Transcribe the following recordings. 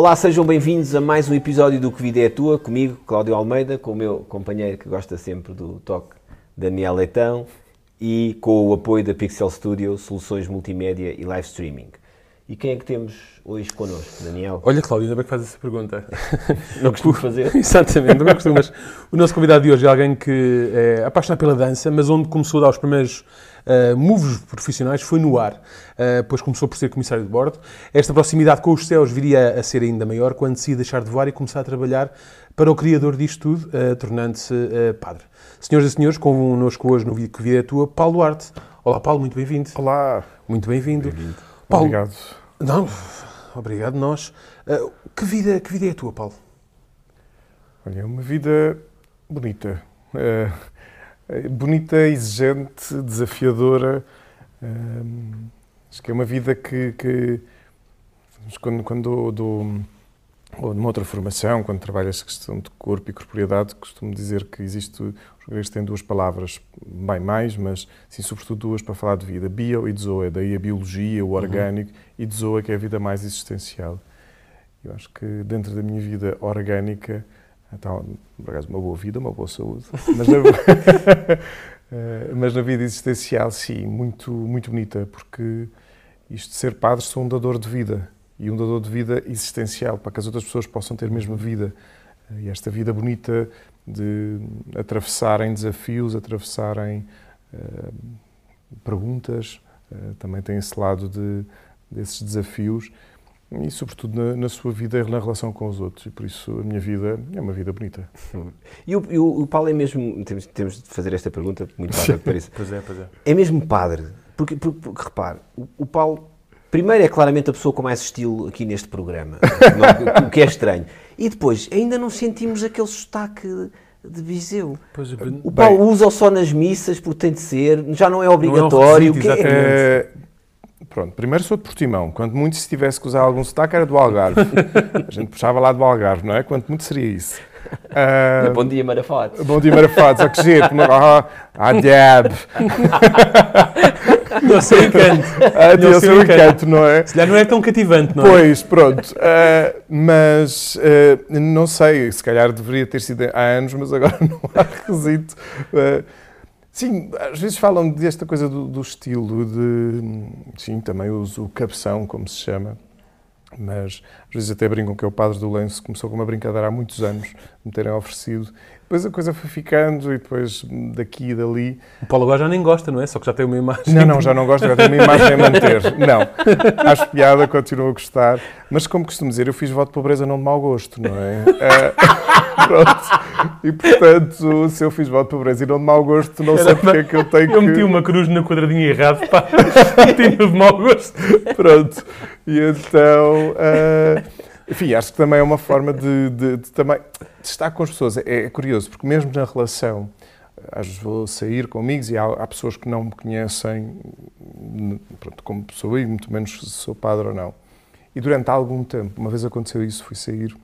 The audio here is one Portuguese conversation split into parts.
Olá, sejam bem-vindos a mais um episódio do Que Vida é Tua, comigo, Cláudio Almeida, com o meu companheiro que gosta sempre do toque, Daniel Leitão, e com o apoio da Pixel Studio, soluções multimédia e live streaming. E quem é que temos hoje connosco, Daniel? Olha, Cláudio, ainda bem que fazes essa pergunta. Não costumo fazer? Exatamente, não costumas. O nosso convidado de hoje é alguém que é apaixonado pela dança, mas onde começou a dar os primeiros uh, moves profissionais foi no ar, uh, pois começou por ser comissário de bordo. Esta proximidade com os céus viria a ser ainda maior quando decidi deixar de voar e começar a trabalhar para o criador disto tudo, uh, tornando-se uh, padre. Senhoras e senhores, connosco hoje no vídeo que vida é tua, Paulo Duarte. Olá, Paulo, muito bem-vindo. Olá. Muito bem-vindo. Bem Paulo, Obrigado. Não, obrigado nós. Uh, que, vida, que vida é a tua, Paulo? Olha, é uma vida bonita. Uh, bonita, exigente, desafiadora. Uh, acho que é uma vida que, que quando, quando dou, dou, ou numa outra formação, quando trabalho esta questão de corpo e corporeidade, costumo dizer que existe, os gregos têm duas palavras, bem mais, mas sim, sobretudo duas para falar de vida, bio e zoe, daí a biologia, o orgânico, uhum. e zoe que é a vida mais existencial. Eu acho que dentro da minha vida orgânica, então, por acaso, uma boa vida, uma boa saúde, mas na, mas na vida existencial, sim, muito, muito bonita, porque isto de ser padre sou um dador de vida. E um dador de vida existencial, para que as outras pessoas possam ter a mesma vida. E esta vida bonita de atravessarem desafios, atravessarem uh, perguntas, uh, também tem esse lado de, desses desafios e, sobretudo, na, na, sua vida na relação com os outros. E por isso a minha vida é uma vida bonita. E o, e o, o Paulo é mesmo. Temos, temos de fazer esta pergunta, muito padre que pareça. pois é, pois é. É mesmo padre. Porque, porque, porque repare, o, o Paulo Primeiro é claramente a pessoa com mais estilo aqui neste programa, o que é estranho. E depois, ainda não sentimos aquele sotaque de Viseu. Pois, o Paulo usa-o só nas missas, porque tem de ser, já não é obrigatório. Não é requisito, é? Pronto, primeiro sou de Portimão. Quanto muito se tivesse que usar algum sotaque era do Algarve. a gente puxava lá do Algarve, não é? Quanto muito seria isso. Uh, bom dia, Marafates. Bom dia, Marafates. A que jeito. Ah, diabo. Não sei o encanto. Ah, não sei o encanto, não é? Se calhar não é tão cativante, não é? Pois, pronto. Uh, mas uh, não sei, se calhar deveria ter sido há anos, mas agora não há requisito. Uh, sim, às vezes falam desta coisa do, do, estilo, de. Sim, também uso o cabeção, como se chama. Mas às vezes até brincam que é o padre do lenço, começou com uma brincadeira há muitos anos, me terem oferecido. Depois a coisa foi ficando e depois daqui e dali. O Paulo agora já nem gosta, não é? Só que já tem uma imagem. Não, não, já não gosto, já tenho uma imagem a manter. Não. Acho piada, continuo a gostar. Mas como costumo dizer, eu fiz voto de pobreza não de mau gosto, não é? Uh, pronto. E portanto, se eu fiz voto de pobreza e não de mau gosto, não sei porque é que eu tenho que. Eu meti uma cruz no quadradinho errado, pá. Meti de mau gosto. Pronto. E então. Uh, enfim, acho que também é uma forma de, de, de também de estar com as pessoas. É, é, curioso, porque mesmo na relação, às vezes vou sair com amigos e há, há pessoas que não me conhecem pronto, como pessoa e muito menos se sou padre ou não. E durante algum tempo, uma vez aconteceu isso, fui sair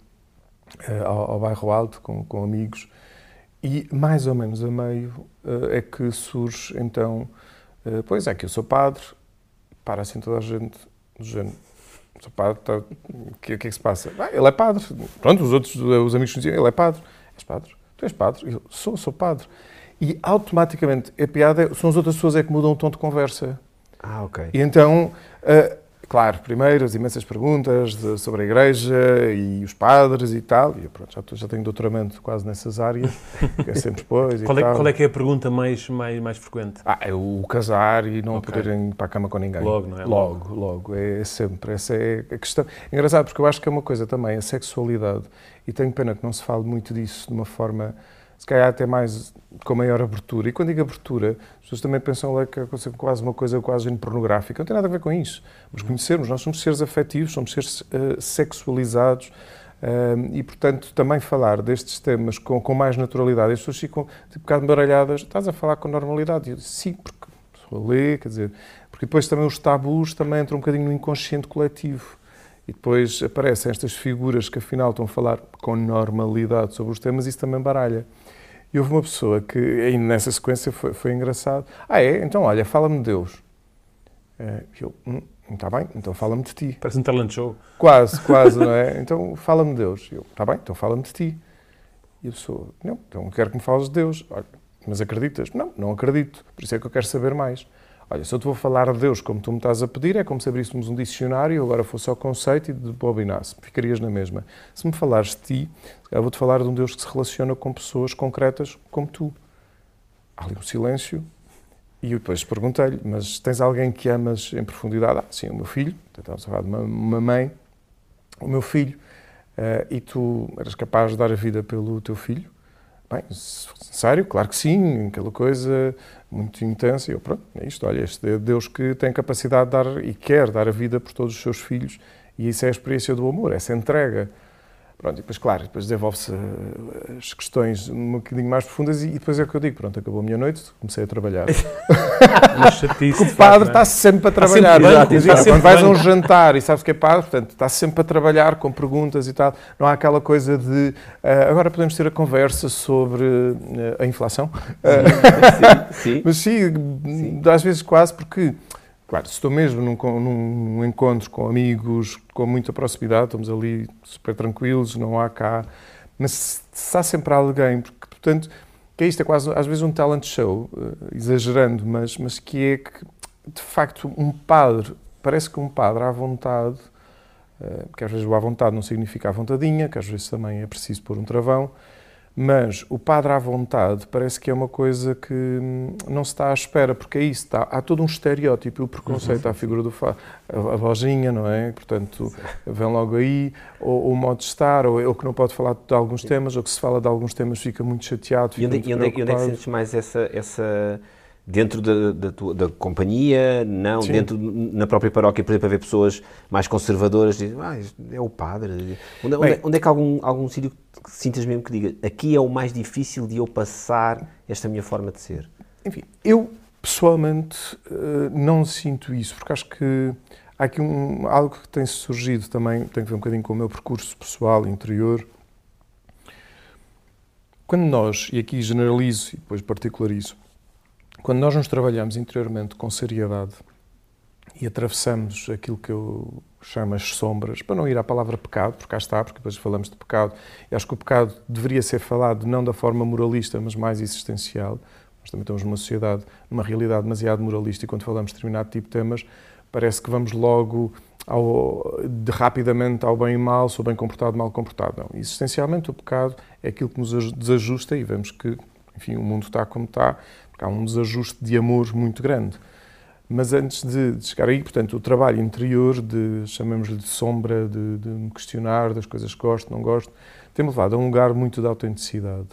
ao, ao, bairro Alto com, com amigos e mais ou menos a meio uh, é que surge então, uh, pois é que eu sou padre, para assim toda a gente do género o padre, tá, o que, que, é que se passa? Ah, ele é padre. Pronto, os outros, os amigos diziam, ele é padre. És padre? Tu és padre? Eu sou, sou padre. E automaticamente, a piada é, são as outras pessoas é que mudam o tom de conversa. Ah, ok. E então, Claro, primeiro as imensas perguntas de, sobre a Igreja e os padres e tal. E eu, pronto, já, já tenho doutoramento quase nessas áreas, que é sempre depois. qual, é, qual é que é a pergunta mais, mais, mais frequente? Ah, é o casar e não okay. poderem ir para a cama com ninguém. Logo, não é? Logo, logo. É sempre. Essa é a questão. É engraçado porque eu acho que é uma coisa também, a sexualidade. E tenho pena que não se fale muito disso de uma forma se calhar até mais com maior abertura. E quando digo abertura, as pessoas também pensam lá que é quase uma coisa quase pornográfica. Não tem nada a ver com isso. Mas conhecermos, nós somos seres afetivos, somos seres uh, sexualizados uh, e, portanto, também falar destes temas com, com mais naturalidade. As pessoas ficam tipo, um bocado baralhadas. Estás a falar com normalidade? Eu, Sim, porque a ler, quer dizer, porque depois também os tabus também entram um bocadinho no inconsciente coletivo. E depois aparecem estas figuras que afinal estão a falar com normalidade sobre os temas e isso também baralha. E houve uma pessoa que, aí nessa sequência, foi, foi engraçado. Ah, é? Então, olha, fala-me de Deus. Eh, eu, hum, Está bem, então fala-me de ti. Parece um talent show. Quase, quase, não é? Então fala-me de Deus. Eu, está bem, então fala-me de ti. E a pessoa, não, então quero que me fales de Deus. Olha, mas acreditas? Não, não acredito. Por isso é que eu quero saber mais. Olha, se eu te vou falar de Deus como tu me estás a pedir, é como se abríssemos um dicionário agora fosse ao conceito e bobinasse. Ficarias na mesma. Se me falares de ti, eu vou-te falar de um Deus que se relaciona com pessoas concretas como tu. Há ali um silêncio e depois perguntei-lhe, mas tens alguém que amas em profundidade? Ah, sim, o meu filho. Estávamos a falar de uma, uma mãe. O meu filho. Uh, e tu eras capaz de dar a vida pelo teu filho? Bem, sério, claro que sim, aquela coisa muito intensa. E eu, pronto, é isto, olha, este é Deus que tem capacidade de dar e quer dar a vida por todos os seus filhos. E isso é a experiência do amor, essa entrega. Pronto, e depois, claro, depois desenvolve-se eh, as questões um bocadinho mais profundas e, depois é o que eu digo, pronto, acabou a minha noite, comecei a trabalhar. Porque o padre está sempre a trabalhar. Sempre, exato, exato. Quando vais a um jantar e sabes que é padre, portanto, está sempre a trabalhar com perguntas e tal. Não há aquela coisa de uh, agora podemos ter a conversa sobre uh, a inflação. Uh, sim, sim. Mas sim, sim, às vezes quase porque Claro, se estou mesmo num, num, encontro com amigos com muita proximidade, estamos ali super tranquilos, não há cá. Mas se há sempre alguém, porque, portanto, que é isto, é quase às vezes um talent show, uh, exagerando, mas, mas que é que, de facto, um padre, parece que um padre à vontade, uh, que às vezes o à vontade não significa à vontadinha, que às vezes também é preciso pôr um travão, mas o padre à vontade parece que é uma coisa que hum, não se está à espera, porque é isso, está, há todo um estereótipo, o preconceito uhum. à figura do fa a, a lojinha, não é? Portanto, vem logo aí, ou, ou, o modo de estar, ou, ou que não pode falar de alguns temas, ou que se fala de alguns temas fica muito chateado. Fica e onde, muito e onde, é, onde é que sentes mais essa, essa dentro da, da, tua, da companhia, não, Sim. dentro na própria paróquia, por exemplo, haver pessoas mais conservadoras, dizem, ah, é o padre. Onde, Bem, onde, é que algum, algum sítio que sintas mesmo que diga, aqui é o mais difícil de eu passar esta minha forma de ser? Enfim, eu pessoalmente eh, não sinto isso, porque acho que há aqui um, algo que tem surgido também, tem que ver um bocadinho com o meu percurso pessoal, interior. Quando nós, e aqui generalizo e depois particularizo, quando nós nos trabalhamos interiormente com seriedade e atravessamos aquilo que eu chamo as sombras, para não ir à palavra pecado, porque cá está, porque depois falamos de pecado, e acho que o pecado deveria ser falado não da forma moralista, mas mais existencial. Nós também estamos numa sociedade, numa realidade demasiado moralista, e quando falamos de determinado tipo de temas, parece que vamos logo ao, de, rapidamente ao bem e mal, sou bem comportado, mal comportado. Não. Existencialmente, o pecado é aquilo que nos desajusta e vemos que, enfim, o mundo está como está, há um desajuste de amor muito grande. Mas antes de, de chegar aí, portanto, o trabalho interior, de chamemos-lhe de sombra, de, de, me questionar das coisas que gosto, não gosto, tem-me levado a um lugar muito de autenticidade.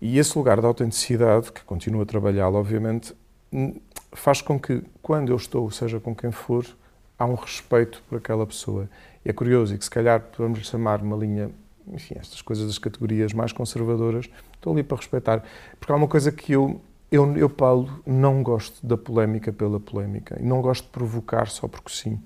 E esse lugar de autenticidade, que continuo a trabalhá-lo, obviamente, faz com que, quando eu estou, seja com quem for, há um respeito por aquela pessoa. E é curioso, e que se calhar podemos chamar uma linha, enfim, estas coisas das categorias mais conservadoras, estou ali para respeitar. Porque há uma coisa que eu eu, eu, Paulo, não gosto da polémica pela polémica e não gosto de provocar só porque sim.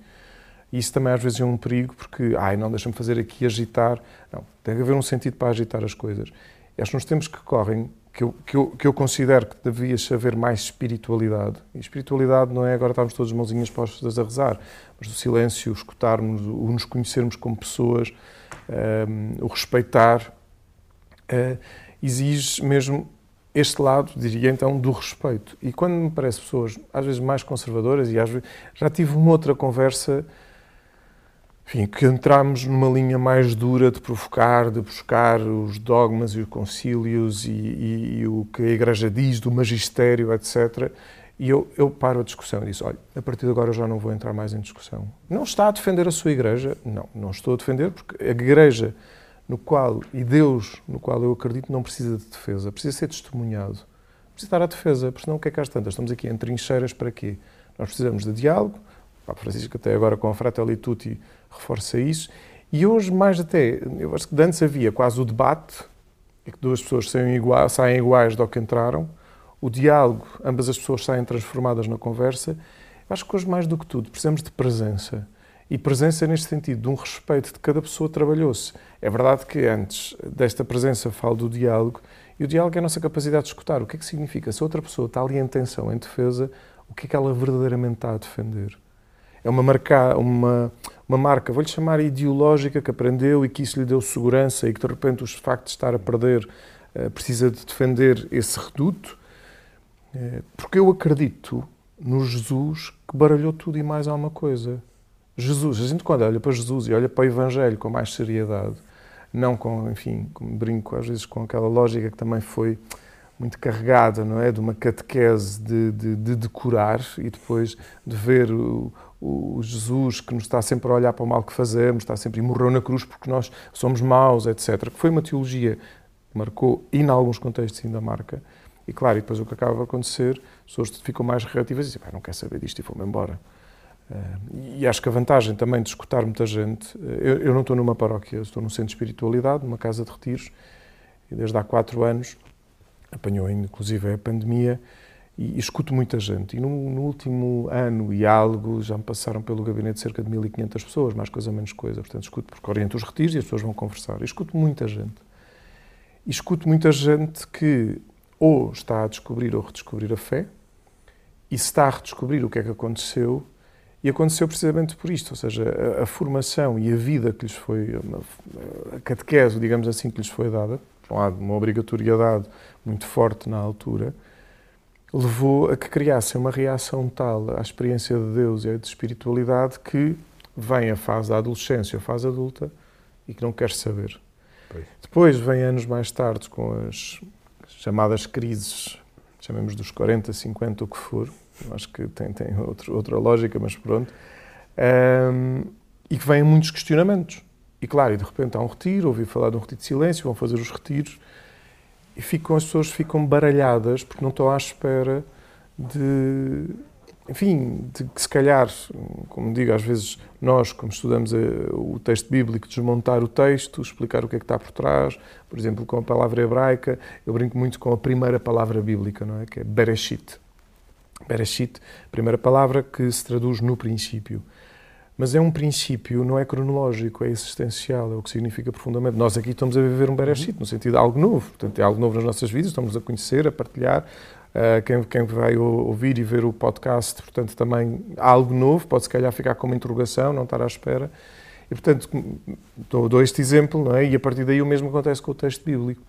Isso também às vezes é um perigo porque, ai, não, deixa-me fazer aqui agitar. Não, tem que haver um sentido para agitar as coisas. Acho que nos tempos que correm, que eu, que eu, que eu considero que devia haver mais espiritualidade. E espiritualidade não é agora estarmos todos mãozinhas postas a rezar, mas o silêncio, escutarmos, o nos conhecermos como pessoas, um, o respeitar, uh, exige mesmo este lado, diria então, do respeito. E quando me parece pessoas, às vezes mais conservadoras, e às vezes já tive uma outra conversa, enfim, que entramos numa linha mais dura de provocar, de buscar os dogmas e os concílios e, e, e o que a Igreja diz do magistério, etc. E eu, eu paro a discussão e disse: olha, a partir de agora eu já não vou entrar mais em discussão. Não está a defender a sua Igreja? Não, não estou a defender, porque a Igreja no qual, e Deus no qual eu acredito, não precisa de defesa, precisa ser testemunhado. Precisa estar à defesa, porque senão o que é que às tantas? Estamos aqui em trincheiras para quê? Nós precisamos de diálogo, o Papa Francisco até agora com a Fratelli Tutti reforça isso, e hoje mais até, eu acho que antes havia quase o debate, e que duas pessoas saem iguais, saem iguais do que entraram, o diálogo, ambas as pessoas saem transformadas na conversa, acho que hoje mais do que tudo precisamos de presença. E presença neste sentido, de um respeito de cada pessoa trabalhou-se. É verdade que antes desta presença falo do diálogo, e o diálogo é a nossa capacidade de escutar. O que é que significa? Se outra pessoa está ali em tensão, em defesa, o que é que ela verdadeiramente está a defender? é uma marca, uma, uma marca, vou-lhe chamar ideológica, que aprendeu e que isso lhe deu segurança e que de repente o facto de estar a perder uh, precisa de defender esse reduto, uh, porque eu acredito no Jesus que baralhou tudo e mais alguma coisa. Jesus, a gente quando olha para Jesus e olha para o Evangelho com mais seriedade, não com, enfim, como brinco às vezes com aquela lógica que também foi muito carregada, não é? De uma catequese de, de, de decorar e depois de ver o, o, Jesus que nos está sempre a olhar para o mal que fazemos, está sempre e morreu na cruz porque nós somos maus, etc. Que foi uma teologia que marcou e, em alguns contextos, ainda marca. E claro, e depois o que acaba de acontecer, as pessoas ficam mais reativas e dizem, não quer saber disto e vou-me embora. Uh, e acho que a vantagem também de escutar muita gente, uh, eu, eu, não estou numa paróquia, estou num centro de espiritualidade, numa casa de retiros, e desde há quatro anos, apanhou inclusive a pandemia, e, e escuto muita gente. E no, no, último ano e algo já me passaram pelo gabinete cerca de 1.500 pessoas, mais coisa menos coisa. Portanto, escuto porque oriento os retiros e as pessoas vão conversar. E escuto muita gente. E escuto muita gente que ou está a descobrir ou redescobrir a fé, e se está a redescobrir o que é que aconteceu, e aconteceu precisamente por isto, ou seja, a, a formação e a vida que lhes foi, a catequese, digamos assim, que lhes foi dada, um uma obrigatoriedade muito forte na altura, levou a que criassem uma reação tal à experiência de Deus e à de espiritualidade que vem a fase da adolescência, a fase adulta, e que não quer saber. Pois. Depois vem anos mais tarde com as chamadas crises, chamemos dos 40, 50, o que for, acho que tem, tem outro, outra lógica, mas pronto, um, e que vêm muitos questionamentos. E claro, e de repente há um retiro, ouvi falar de um retiro de silêncio, vão fazer os retiros, e ficam, as pessoas ficam baralhadas porque não estão à espera de, enfim, de que se calhar, como digo, às vezes nós, como estudamos eh, o texto bíblico, desmontar o texto, explicar o que é que está por trás, por exemplo, com a palavra hebraica, eu brinco muito com a primeira palavra bíblica, não é? Que é Bereshit. Bereshit, primeira palavra que se traduz no princípio. Mas é um princípio, não é cronológico, é existencial, é o que significa profundamente. Nós aqui estamos a viver um Bereshit, no sentido de algo novo. Portanto, é algo novo nas nossas vidas, estamos a conhecer, a partilhar. Uh, quem, quem vai ouvir e ver o podcast, portanto, também há algo novo, pode se calhar ficar com uma interrogação, não estar à espera. E, portanto, dou, dou este exemplo, não é? E a partir daí o mesmo acontece com o texto bíblico.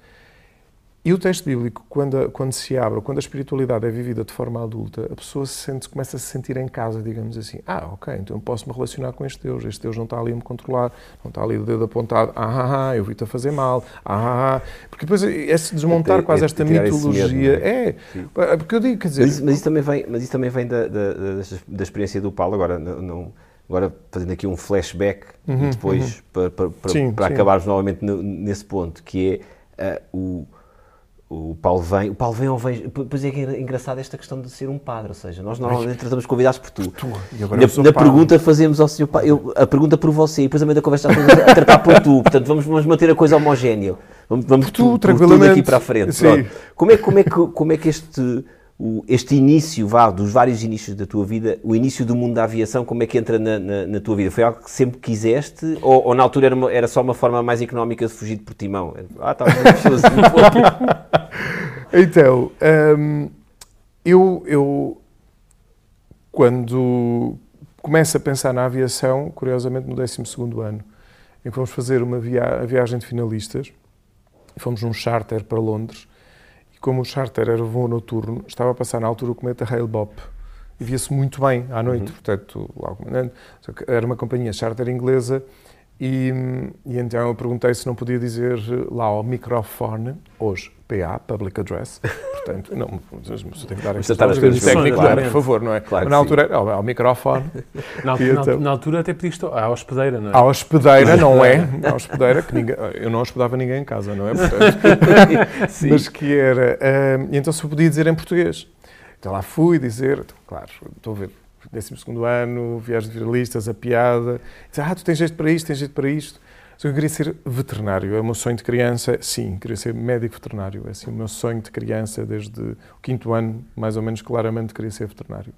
E o texto bíblico, quando, quando se abre, quando a espiritualidade é vivida de forma adulta, a pessoa se sente, começa a se sentir em casa, digamos assim. Ah, ok, então eu posso me relacionar com este Deus. Este Deus não está ali a me controlar, não está ali o dedo apontado. Ah, ah, ah eu vi-te a fazer mal. Ah, ah, ah. Porque depois esse desmontar é, quase é, esta mitologia. é, é porque eu digo, quer dizer. Mas, mas, isso também vem, mas isso também vem da, da, da experiência do Paulo. Agora, não, agora fazendo aqui um flashback uhum, e depois uhum. para, para, para, sim, para sim. acabarmos novamente nesse ponto, que é uh, o o Paulo vem, o Paulo vem ou vem. Pois é que é engraçado esta questão de ser um padre, ou seja, nós normalmente tratamos convidados por tu. tu na, na pergunta fazemos ao senhor eu, a pergunta por você e depois a meio da conversa a tratar por tu. Portanto, vamos, vamos manter a coisa homogénea. Vamos, vamos tu, tu, tranquilamente. daqui para a frente. Como é, como, é que, como é que este o, este início, vá, dos vários inícios da tua vida, o início do mundo da aviação, como é que entra na, na, na tua vida? Foi algo que sempre quiseste ou, ou na altura era, uma, era, só uma forma mais económica de fugir de Portimão? Ah, estava muito Então, hum, eu, eu, quando começo a pensar na aviação, curiosamente no 12 ano, em que fomos fazer uma via a viagem de finalistas, fomos num charter para Londres, como o charter era voo noturno, estava a passar na altura o cometa Hale-Bopp e via-se muito bem à noite, uhum. portanto, logo, era uma companhia charter inglesa e, e, então eu perguntei se não podia dizer lá ao microfone, hoje, PA, Public Address, portanto, não, mas tem que dar estas coisas técnicas, claro, por favor, não é? Claro na altura, ao, ao microfone. Na, então, na, altura até pediste à hospedeira, não é? À hospedeira, não é? À hospedeira, que ninguém, eu não hospedava ninguém em casa, não é? Portanto, mas que era, uh, e então se eu podia dizer em português. Então lá fui dizer, então, claro, estou a ver 12 ano, viagens de viralistas, a piada. Diz, ah, tu tens jeito para isto, tens jeito para isto. Eu queria ser veterinário. É o meu sonho de criança, sim, queria ser médico veterinário. É assim, o meu sonho de criança, desde o quinto ano, mais ou menos claramente, queria ser veterinário.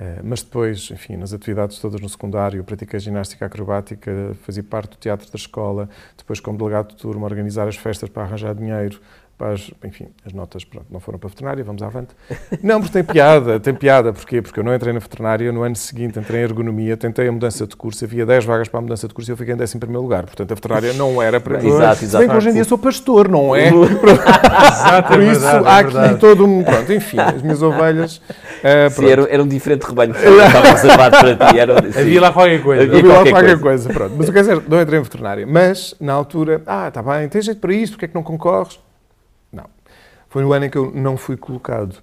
Uh, mas depois, enfim, nas atividades todas no secundário, pratiquei ginástica acrobática, fazia parte do teatro da escola, depois como delegado de turma, organizar as festas para arranjar dinheiro rapaz, enfim, as notas pronto, não foram para a veterinária, vamos avante. Não, porque tem piada, tem piada. Porquê? Porque eu não entrei na veterinária, no ano seguinte entrei em ergonomia, tentei a mudança de curso, havia 10 vagas para a mudança de curso e eu fiquei em 11 primeiro lugar. Portanto, a veterinária não era para mim. Exato, Se bem que hoje em dia sou pastor, não é? Exato, Por é isso, verdade, há é aqui verdade. todo um. Pronto, enfim, as minhas ovelhas. eh, Sim, era, era um diferente rebanho que estava reservado para ti. Era, sim. Havia lá qualquer coisa. Havia- Havia lá qualquer qualquer coisa. pronto. Mas o que é dizer, não entrei em veterinária. Mas, na altura, ah, está bem, tens jeito para isto, porque é que não concorres? Foi no ano em que eu não fui colocado.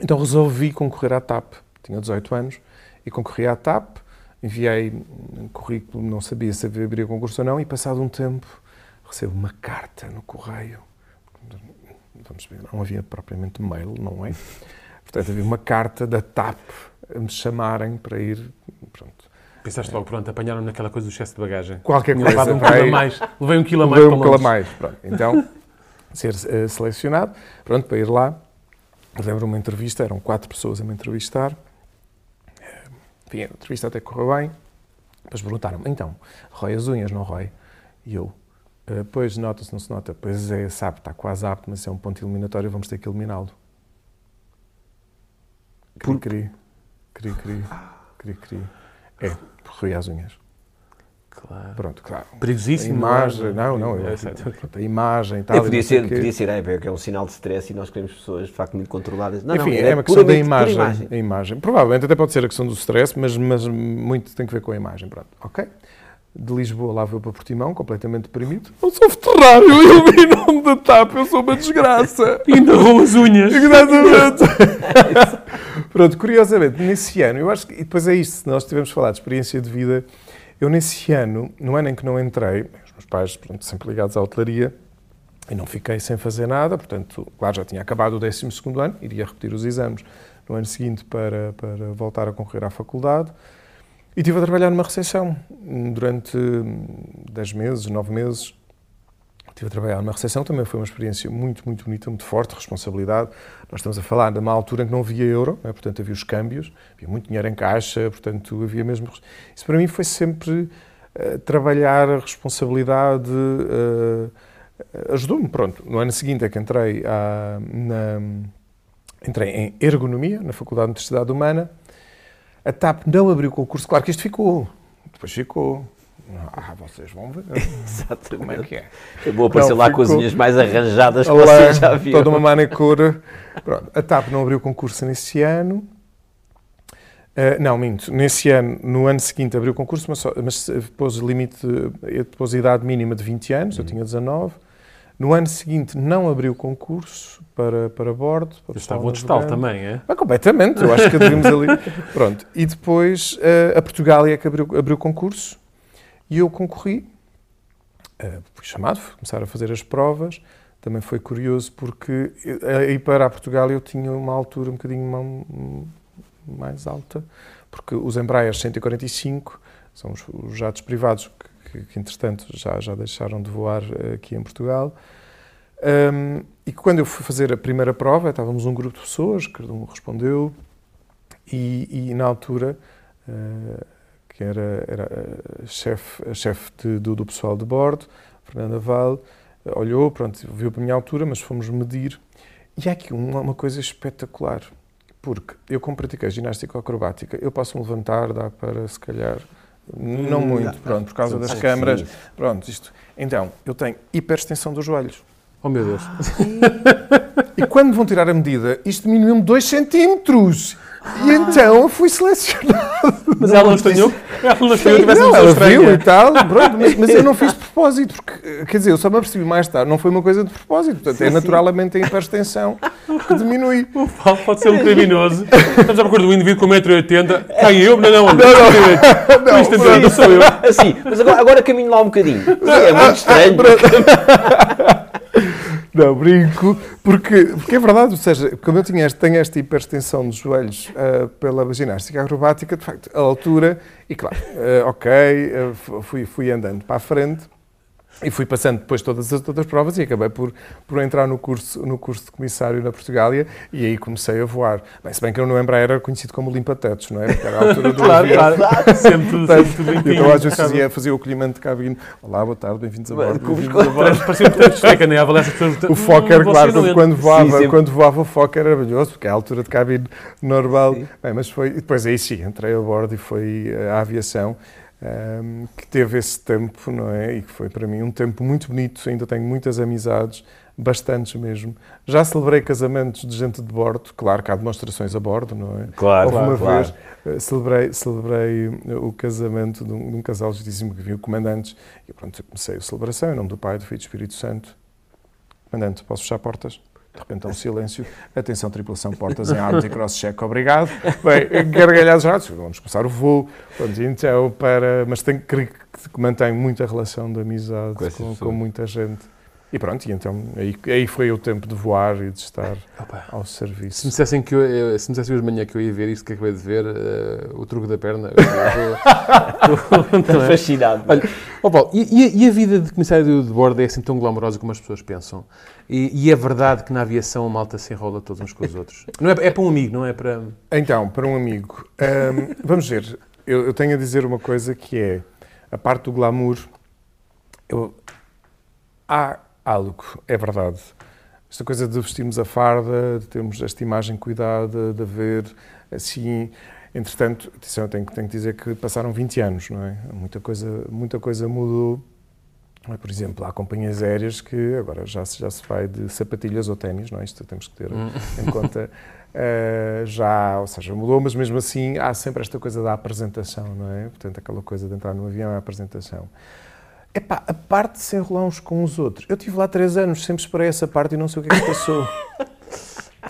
Então resolvi concorrer à TAP. Tinha 18 anos e concorri à TAP. Enviei um currículo, não sabia se haveria concurso ou não, e passado um tempo recebo uma carta no correio. Vamos ver, não havia propriamente mail, não é? Portanto, havia uma carta da TAP a me chamarem para ir. Pronto, Pensaste logo, pronto, apanharam naquela coisa do excesso de bagagem. qualquer Tinha coisa. levado um quilo a mais. Levei um quilo a mais Levei um quilo a mais. Pronto. Então, ser eh, selecionado, pronto, para ir lá. Lembro uma entrevista, eram quatro pessoas a me entrevistar. Eh, Enfim, a entrevista até correu bem. Depois perguntaram-me, então, rói as unhas, não rói? E eu, "Eh, pois, nota-se, não se nota. Pois é, sabe, está quase apto, mas é um ponto eliminatório, vamos ter que eliminá-lo. Cri, cri, cri, cri, cri, cri. É, rói as unhas. Claro. Pronto, claro. A Perigosíssimo. imagem, não não, é? não, É, eu, certo. pronto, a imagem e tal. É, e podia, ser, o quê. podia ser, é, porque é um sinal de stress e nós queremos pessoas de facto muito controladas. Não, Enfim, não, é uma questão da por imagem, A imagem. Provavelmente até pode ser a questão do stress, mas, mas muito tem que ver com a imagem. Pronto, ok? De Lisboa lá vou para Portimão, completamente deprimido. Eu sou veterinário, eu vi nome da TAP, eu sou uma desgraça. E ainda roubou as unhas. Exatamente. Pronto, curiosamente, nesse ano, eu acho que, e depois é isto, se nós tivermos falado de experiência de vida, eu nesse ano, no ano em que não entrei, os meus pais, pronto, sempre ligados à hotelaria, e não fiquei sem fazer nada, portanto, claro, já tinha acabado o 12 ano, iria repetir os exames no ano seguinte para, para voltar a concorrer à faculdade, e estive a trabalhar numa recepção. Durante 10 meses, 9 meses, Estive a trabalhar numa recepção, também foi uma experiência muito, muito bonita, muito forte, responsabilidade. Nós estamos a falar de uma altura em que não havia euro, não é? portanto havia os câmbios, havia muito dinheiro em caixa, portanto havia mesmo... Isso para mim foi sempre eh, trabalhar a responsabilidade, eh, ajudou-me, pronto. No ano seguinte é que entrei, à- na, entrei em Ergonomia, na Faculdade de Universidade Humana. A TAP não abriu o concurso, claro que isto ficou, depois ficou. Ah, vocês vão ver Exatamente. como é que é. Eu vou aparecer Não, lá com as unhas mais arranjadas que Olá, vocês já viram. toda uma manicure. Pronto, a TAP não abriu concurso nesse ano. Ah, não, minto. Nesse ano, no ano seguinte abriu concurso, mas, só, mas pôs limite, eh, pôs idade mínima de 20 anos, eu tinha 19. No ano seguinte não abriu concurso para, para bordo. Para estava outro navegante. também, é? Ah, completamente, eu acho que devemos ali. Pronto. E depois eh, a Portugália é que abriu, abriu concurso e eu concorri. Eh, fui chamado, fui começar a fazer as provas. Também foi curioso porque eh, aí para a Portugália eu tinha uma altura um bocadinho ma- mais alta, porque os Embraer 145 são os, os jatos privados que, que, que, entretanto já, já deixaram de voar eh, aqui em Portugal. Um, e quando eu fui fazer a primeira prova, estávamos um grupo de pessoas, cada um respondeu, e, e na altura, uh, que era, era a chefe, a chefe de- do, do pessoal de bordo, Fernanda Val, olhou, pronto, viu para a minha altura, mas fomos medir. E há aqui uma, uma coisa espetacular, porque eu, como pratiquei ginástica acrobática, eu posso me levantar, dá para, se calhar, não Hum, muito, pronto, por causa das câmaras, pronto, isto. Então, eu tenho hiperextensão dos joelhos. Oh meu Deus. E quando vão tirar a medida, isto diminuiu-me 2 centímetros. E então eu fui selecionado. Mas ela não estranhou? Ela não estranhou, tivesse não, ela pessoa viu e estranha. tal, pronto, mas, mas eu não fiz de propósito, porque, quer dizer, eu só me apercebi mais tarde, não foi uma coisa de propósito, portanto, é naturalmente a hiperextensão que diminui. O Paulo pode ser um criminoso. Estamos à procura de um indivíduo com 1,80m. Quem eu? Não, não, não. Não, Isto é pronto. não sou eu. Assim, mas agora, agora caminho lá um bocadinho. Sim, é muito estranho. Não, brinco, porque, porque é verdade, ou seja, como eu tinha este, tenho esta hiperextensão dos joelhos ah, pela ginástica acrobática, de facto, a altura, e claro, ah, ok, fu- fui, fui andando para a frente, E fui passando depois todas as outras provas e acabei por, por entrar no curso, no curso de comissário na Portugália e aí comecei a voar. Bem, se bem que eu no Embraer era conhecido como limpa-tetos, não é? Porque era a altura do Claro, avião. claro. Sempre, sempre tudo limpinho. Então às vezes fazia, fazia o acolhimento de cabine. Olá, boa tarde, bem-vindos a bordo. Bem-vindos a bordo. Parecia um texto de nem avaliar as pessoas. O Fokker, Você claro, quando, quando voava, sempre. quando voava o Fokker era maravilhoso, porque é a altura de cabine normal. Sim. Bem, mas foi, depois aí sim, entrei a bordo e foi eh, a aviação ehm, que teve esse tempo, não é? E que foi para mim um tempo muito bonito, ainda tenho muitas amizades, bastantes mesmo. Já celebrei casamentos de gente de bordo, claro que há demonstrações a bordo, não é? Claro, Houve uma claro, vez, eh, celebrei, celebrei o casamento de um, de um casal justíssimo que viu comandantes e pronto, comecei a celebração em nome do Pai, do Filho e do Espírito Santo. Comandante, posso fechar portas? De repente há um silêncio. Atenção, tripulação, portas em armas e cross-check, obrigado. Bem, gargalhados já, vamos começar o voo. Pronto, então, para... Mas tenho que que mantém muita relação de amizade Com com, com muita gente. E pronto, e então aí, aí foi o tempo de voar e de estar Opa. ao Se me serviço. dissessem que eu, eu- se me dissessem hoje de manhã que eu ia ver isto que acabei de ver, eh, o truque da perna. Estou é? fascinado. Olha, Ó Paulo, e, e a- vida de comissário de bordo é assim tão glamourosa como as pessoas pensam? E, e é verdade que na aviação a malta se enrola todos uns com os outros? Não é, é para um amigo, não é para. Então, para um amigo, hum, vamos ver, eu, eu tenho a dizer uma coisa que é, a parte do glamour, eu- há algo, é verdade. Esta coisa de vestirmos a farda, de termos esta imagem cuidada, de haver assim... Entretanto, tenho, que- tenho que dizer que passaram 20 anos, não é? Muita coisa, muita coisa mudou. É? Por exemplo, há companhias aéreas que agora já se, já se vai de sapatilhas ou ténis, não é? Isto temos que ter em conta. Uh, já, ou seja, mudou, mas mesmo assim há sempre esta coisa da apresentação, não é? Portanto, aquela coisa de entrar no avião é a apresentação. Epá, a parte de se enrolar uns com os outros. Eu estive lá três anos, sempre esperei essa parte e não sei o que é que passou.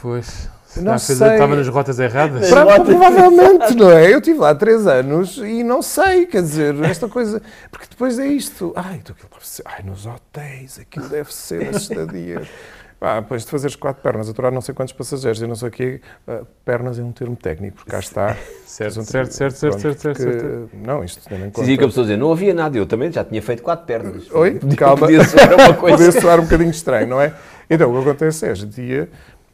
Pois. Não sei. Estava nas rotas erradas? Pra- rotas. provavelmente, não é? Eu estive lá três anos e não sei, quer dizer, esta coisa. Porque depois é isto. Ai, então aquilo deve ser. Ai, nos hotéis, aquilo deve ser nas estadias. Pá, depois de fazeres quatro pernas, aturar não sei quantos passageiros, eu não sei o quê, ah, pernas é um termo técnico, porque cá está. Certo, um- certo, certo, certo, certo, certo, certo. Não, isto em conta. Dizia que a pessoa dizia, não havia nada, eu também já tinha feito quatro pernas. Oi? Podia- Calma. Podia ser uma coisa. Podia soar um bocadinho estranho, não é? Então, o que acontece é, a gente ia,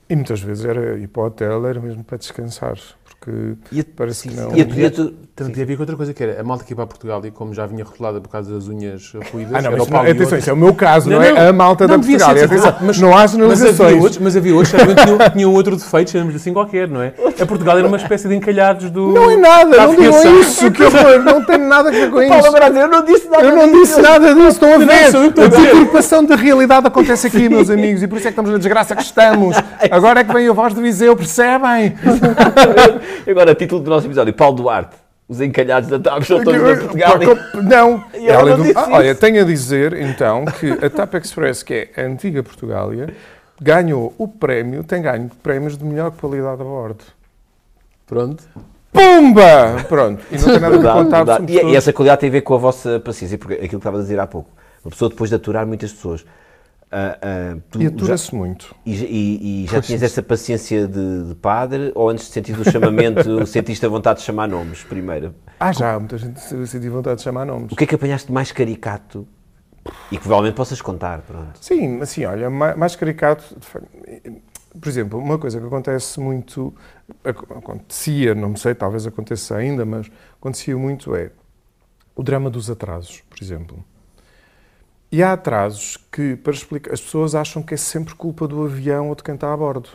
e muitas vezes era ir para o hotel, era mesmo para descansar, porque E a- parece que não. E a podia tu... Também haver outra coisa que era a malta que ia para Portugal e como já vinha rotulada por causa das unhas ruídas. Ah, não, era mas não, atenção, isso é o meu caso, não, Não, é? não. A malta Não da Portugal. ser Atenção, mas- não há Mas havia generalizações. outros, mas havia outros que também tinham, tinham outro defeito, chamamos assim qualquer, não é? A Portugal era uma espécie de encalhados do. Não é nada, da não digam isso, que horror, não tem nada a ver com isso. Brasil, eu não disse nada Eu não disso. disse nada disso, estão a ver. eu A a deturpação da realidade acontece aqui, meus amigos, e por isso é que estamos na desgraça que estamos. Agora é que vem a voz do Viseu, percebem? Agora, título do nosso episódio, Paulo Duarte. Os encalhados da TAP estão todos na Portugal. Não, E ela Além não do- disse Ah, olha, tenho a dizer então que a TAP Express, que é a antiga Portugália, ganhou o prémio, tem ganho prémios de melhor qualidade a bordo. Pronto. Pumba! Pronto, e não tem nada a verdade. somos E, e essa qualidade tem a ver com a vossa paciência, porque aquilo que estava a dizer há pouco. Uma pessoa depois de aturar muitas pessoas. Ah, ah, tu E atura-se muito. E, já- e- e já tinhas essa paciência de, de padre ou antes de sentir o chamamento sentiste a vontade de chamar nomes primeiro? Ah, já, muita gente se sentiu vontade de chamar nomes. O que é que apanhaste mais caricato e que provavelmente possas contar? Pronto. Sim, assim, olha, ma- mais caricato. Por exemplo, uma coisa que acontece muito, ac- acontecia, não sei, talvez aconteça ainda, mas acontecia muito é o drama dos atrasos, por exemplo. E há atrasos que, para explicar, as pessoas acham que é sempre culpa do avião ou de quem está a bordo.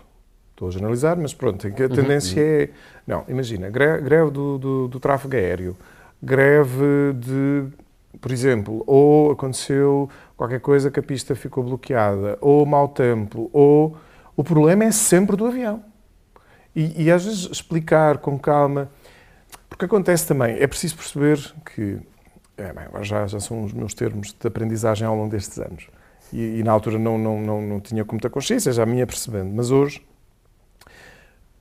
Estou a generalizar, mas pronto, a tendência é. Não, imagina, gre- greve do, do, do tráfego aéreo, greve de. Por exemplo, ou aconteceu qualquer coisa que a pista ficou bloqueada, ou mau tempo, ou. O problema é sempre do avião. E, e às vezes explicar com calma. Porque acontece também, é preciso perceber que. É, bem, já, já são os meus termos de aprendizagem ao longo destes anos. E, e na altura não, não, não, não tinha com muita consciência, já me ia percebendo. Mas hoje,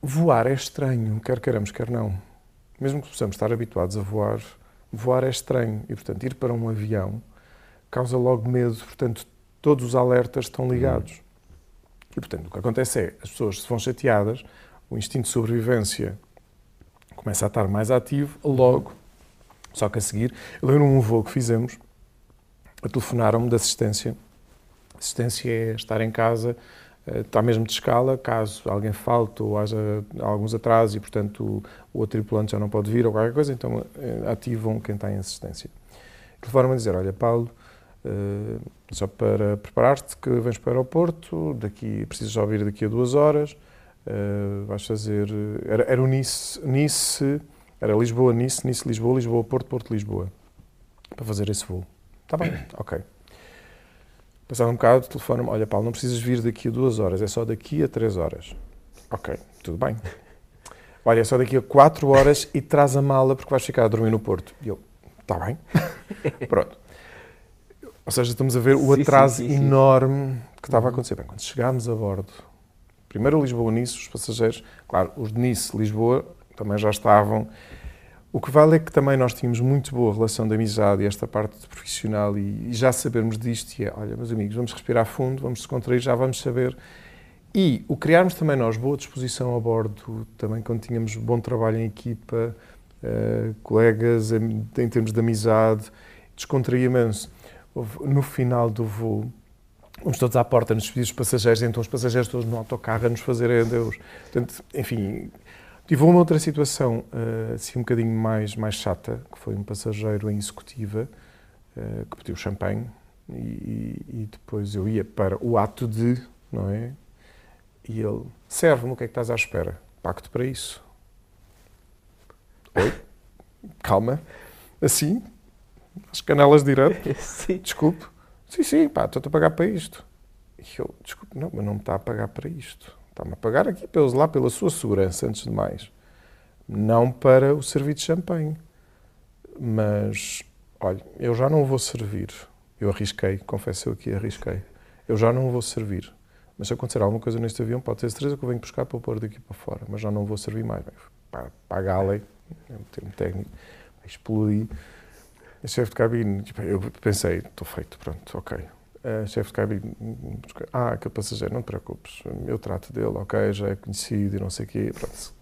voar é estranho, quer queiramos, quer não. Mesmo que possamos estar habituados a voar, voar é estranho. E, portanto, ir para um avião causa logo medo. Portanto, todos os alertas estão ligados. E, portanto, o que acontece é, as pessoas se vão chateadas, o instinto de sobrevivência começa a estar mais ativo, logo. Só que a seguir, eu lembro um voo que fizemos, telefonaram-me de assistência. Assistência é estar em casa, uh, está mesmo de escala, caso alguém falte ou haja alguns atrasos e, portanto, o, outro tripulante já não pode vir ou qualquer coisa, então uh, ativam quem está em assistência. Telefonaram-me a dizer, olha, Paulo, Uh, só para preparar-te que vens para o aeroporto, daqui, precisas só vir daqui a duas horas, vais fazer, era, era o Nice, Nice, era Lisboa, Nice, Nice, Lisboa, Lisboa, Porto, Porto, Lisboa, para fazer esse voo. Está bem, ok. Passava um bocado, telefone-me, olha Paulo, não precisas vir daqui a duas horas, é só daqui a três horas. Ok, tudo bem. Olha, é só daqui a quatro horas e traz a mala porque vais ficar a dormir no Porto. E eu, está bem. Pronto. Ou seja, estamos a ver o Sim, atraso sim, sim, enorme que estava a acontecer. Bem, quando chegámos a bordo, primeiro Lisboa-Nice, os passageiros, claro, os de Nice-Lisboa também já estavam. O que vale é que também nós tínhamos muito boa relação de amizade e esta parte profissional e, e já sabermos disto e é, olha, meus amigos, vamos respirar fundo, vamos descontrair, já vamos saber. E o criarmos também nós boa disposição a bordo, também quando tínhamos bom trabalho em equipa, eh, colegas, em, em termos de amizade, descontraía imenso no final do voo, vamos todos à porta nos despedir dos passageiros, então os passageiros todos no autocarro a nos fazerem adeus. Portanto, enfim, tive uma outra situação uh, assim um bocadinho mais, mais chata, que foi um passageiro em executiva uh, que pediu champanhe e, e, depois eu ia para o ato de, não é? E ele, serve-me, o que é que estás à espera? Pacto para isso. Oi? Calma. Assim? as canelas direto. Sim. Desculpe. Sim, sim, pá, estou-te a pagar para isto. E eu, desculpe, não, mas não me está a pagar para isto. Está-me a pagar aqui pelos, lá pela sua segurança, antes de mais. Não para o serviço de champanhe. Mas, olha, eu já não vou servir. Eu arrisquei, confesso eu aqui, arrisquei. Eu já não vou servir. Mas se acontecer alguma coisa neste avião, pode ter certeza que eu venho buscar para pôr daqui para fora. Mas já não vou servir mais. Para, para a é um termo técnico, explodi. A chefe de cabine, tipo, eu pensei, estou feito, pronto, ok. A chefe de cabine, ah, aquele passageiro, não te preocupes, eu trato dele, ok, já é conhecido e não sei o quê. Pronto.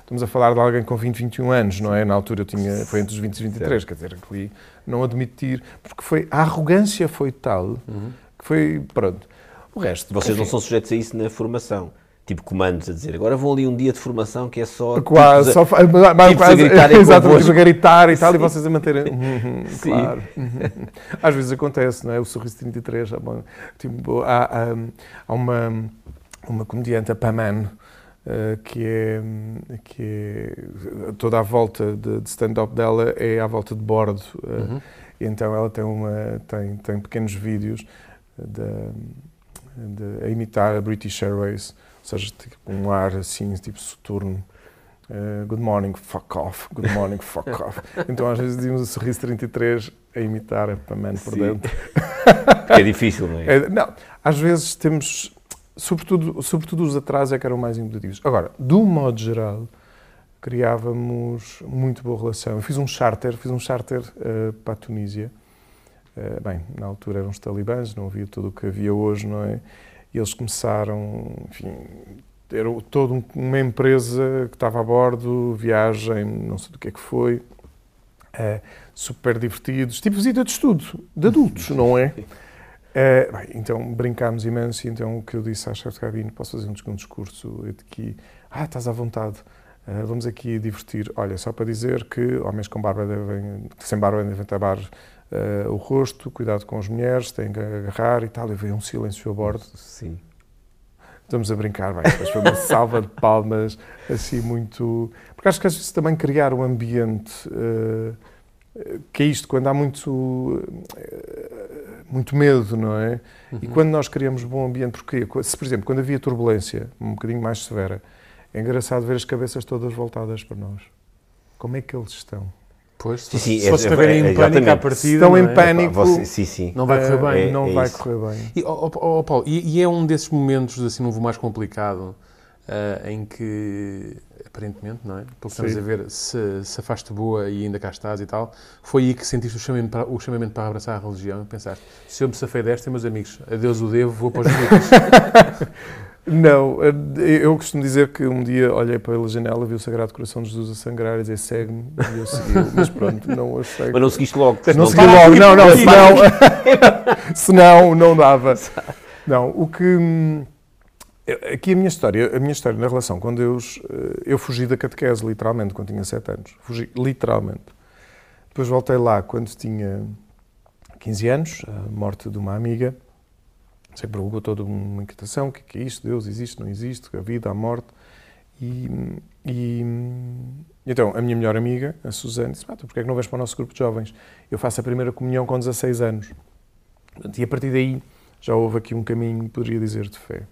Estamos a falar de alguém com 20, 21 anos, não é? Na altura eu tinha, foi entre os 20 e 23, quer dizer, ali não admitir, porque foi, a arrogância foi tal Uhum. que foi, pronto. O resto, Vocês não enfim, são sujeitos a isso na formação. Tipo comandos a dizer, agora vou ali um dia de formação que é só. Quase, tipos só a- fa- mas- mas tipos a quase- gritarem exatamente, convosco. a gritar e tal, e Sim. vocês a manterem. Uhum, Sim. claro. Uhum. Às vezes acontece, não é? O Sorriso 33, há, uma- tipo, há, há, há uma, uma comediante, a Paman, eh, que é, que é toda a volta de, de stand-up dela é à volta de bordo. eh, Uhum. e então ela tem, uma, tem, tem pequenos vídeos de, de- a imitar a British Airways, seja, tipo, um ar assim, tipo soturno. Eh, good morning, fuck off. Good morning, fuck off. Então às vezes dizíamos o sorriso 33 a imitar a Paman por Sim. dentro. É difícil, não é? É, não, às vezes temos, sobretudo, sobretudo os atrasos é que eram mais impeditivos. Agora, um modo geral, criávamos muito boa relação. Eu fiz um charter, fiz um charter eh, para a Tunísia. Eh, bem, na altura eram os talibãs, não havia tudo o que havia hoje, não é? E eles começaram, enfim, era toda um- uma empresa que estava a bordo, viagem, não sei do que é que foi, eh, super divertidos, tipo visita de estudo, de adultos, não é? Eh, bem, então brincámos imenso e então o que eu disse à chefe de cabine, posso fazer um, discurso de que, ah, estás à vontade, eh, vamos aqui divertir. Olha, só para dizer que homens com barba devem, sem barba devem tapar eh, o rosto, cuidado com as mulheres, têm que agarrar e tal, e veio um silêncio a bordo. Sim. Estamos a brincar, bem, depois foi uma salva de palmas, assim muito... Porque acho que às vezes também criar um ambiente, eh, que é isto, quando há muito, eh, muito medo, não é? E quando nós criamos bom ambiente, porque se, por exemplo, quando havia turbulência, um bocadinho mais severa, é engraçado ver as cabeças todas voltadas para nós. Como é que eles estão? Pois, Sim, se, sim, se é- vocês é- estiverem é- em pânico à partida, Estão não em é? pânico. Você- sim, sim. não vai correr Eh, bem. É- não é vai isso. correr bem. E, ó, ó, Paulo, e, e é um desses momentos, assim, num voo mais complicado, ah, em que, aparentemente, não é? Pelo que estamos a ver, se, se afaste boa e ainda cá estás e tal, foi aí que sentiste o chamamento para, o chamamento para abraçar a religião e pensaste, se eu me safei desta, meus amigos, adeus o devo, vou para os ricos. Não, eu costumo dizer que um dia olhei pela janela, vi o Sagrado Coração de Jesus a sangrar e dizer segue-me e eu segui, mas pronto, não achei. Mas não seguiste logo. Não segui logo, não, não, senão, senão não dava. Não, o que. Aqui a minha história, a minha história na relação com Deus, eu fugi da catequese, literalmente, quando tinha 7 anos. Fugi, literalmente. Depois voltei lá quando tinha 15 anos, a morte de uma amiga sempre provocou toda uma inquietação, o que é isto, Deus existe, não existe, a vida, a morte. E, e então, a minha melhor amiga, a Suzane, disse, ah, porquê é que não vais para o nosso grupo de jovens? Eu faço a primeira comunhão com 16 anos. E a partir daí já houve aqui um caminho, poderia dizer, de fé.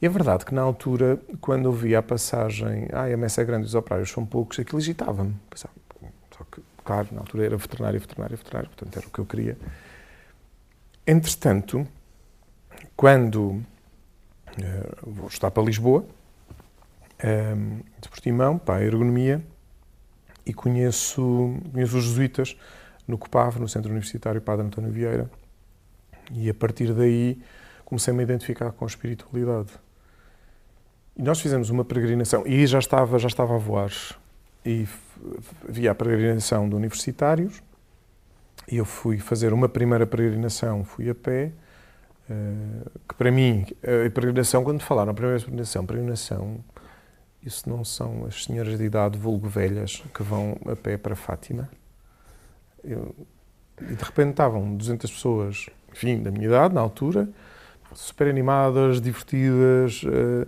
E é verdade que na altura, quando eu via a passagem, ah, a messa é grande os operários são poucos, aquilo agitava-me. Só que, claro, na altura era veterinário, veterinário, veterinário, portanto era o que eu queria. Entretanto, quando uh, vou estar para Lisboa, um, de Portimão, para a ergonomia, e conheço, conheço os jesuítas no COPAV, no Centro Universitário Padre António Vieira, e a partir daí comecei-me a identificar com a espiritualidade. E nós fizemos uma peregrinação, e já estava, já estava a voar, e havia a peregrinação de universitários, e eu fui fazer uma primeira peregrinação, fui a pé, que para mim, a peregrinação, quando falaram a primeira peregrinação, peregrinação, isso não são as senhoras de idade, vulgo velhas, que vão a pé para Fátima. Eu, e de repente estavam 200 pessoas, enfim, da minha idade, na altura, super animadas, divertidas, uh,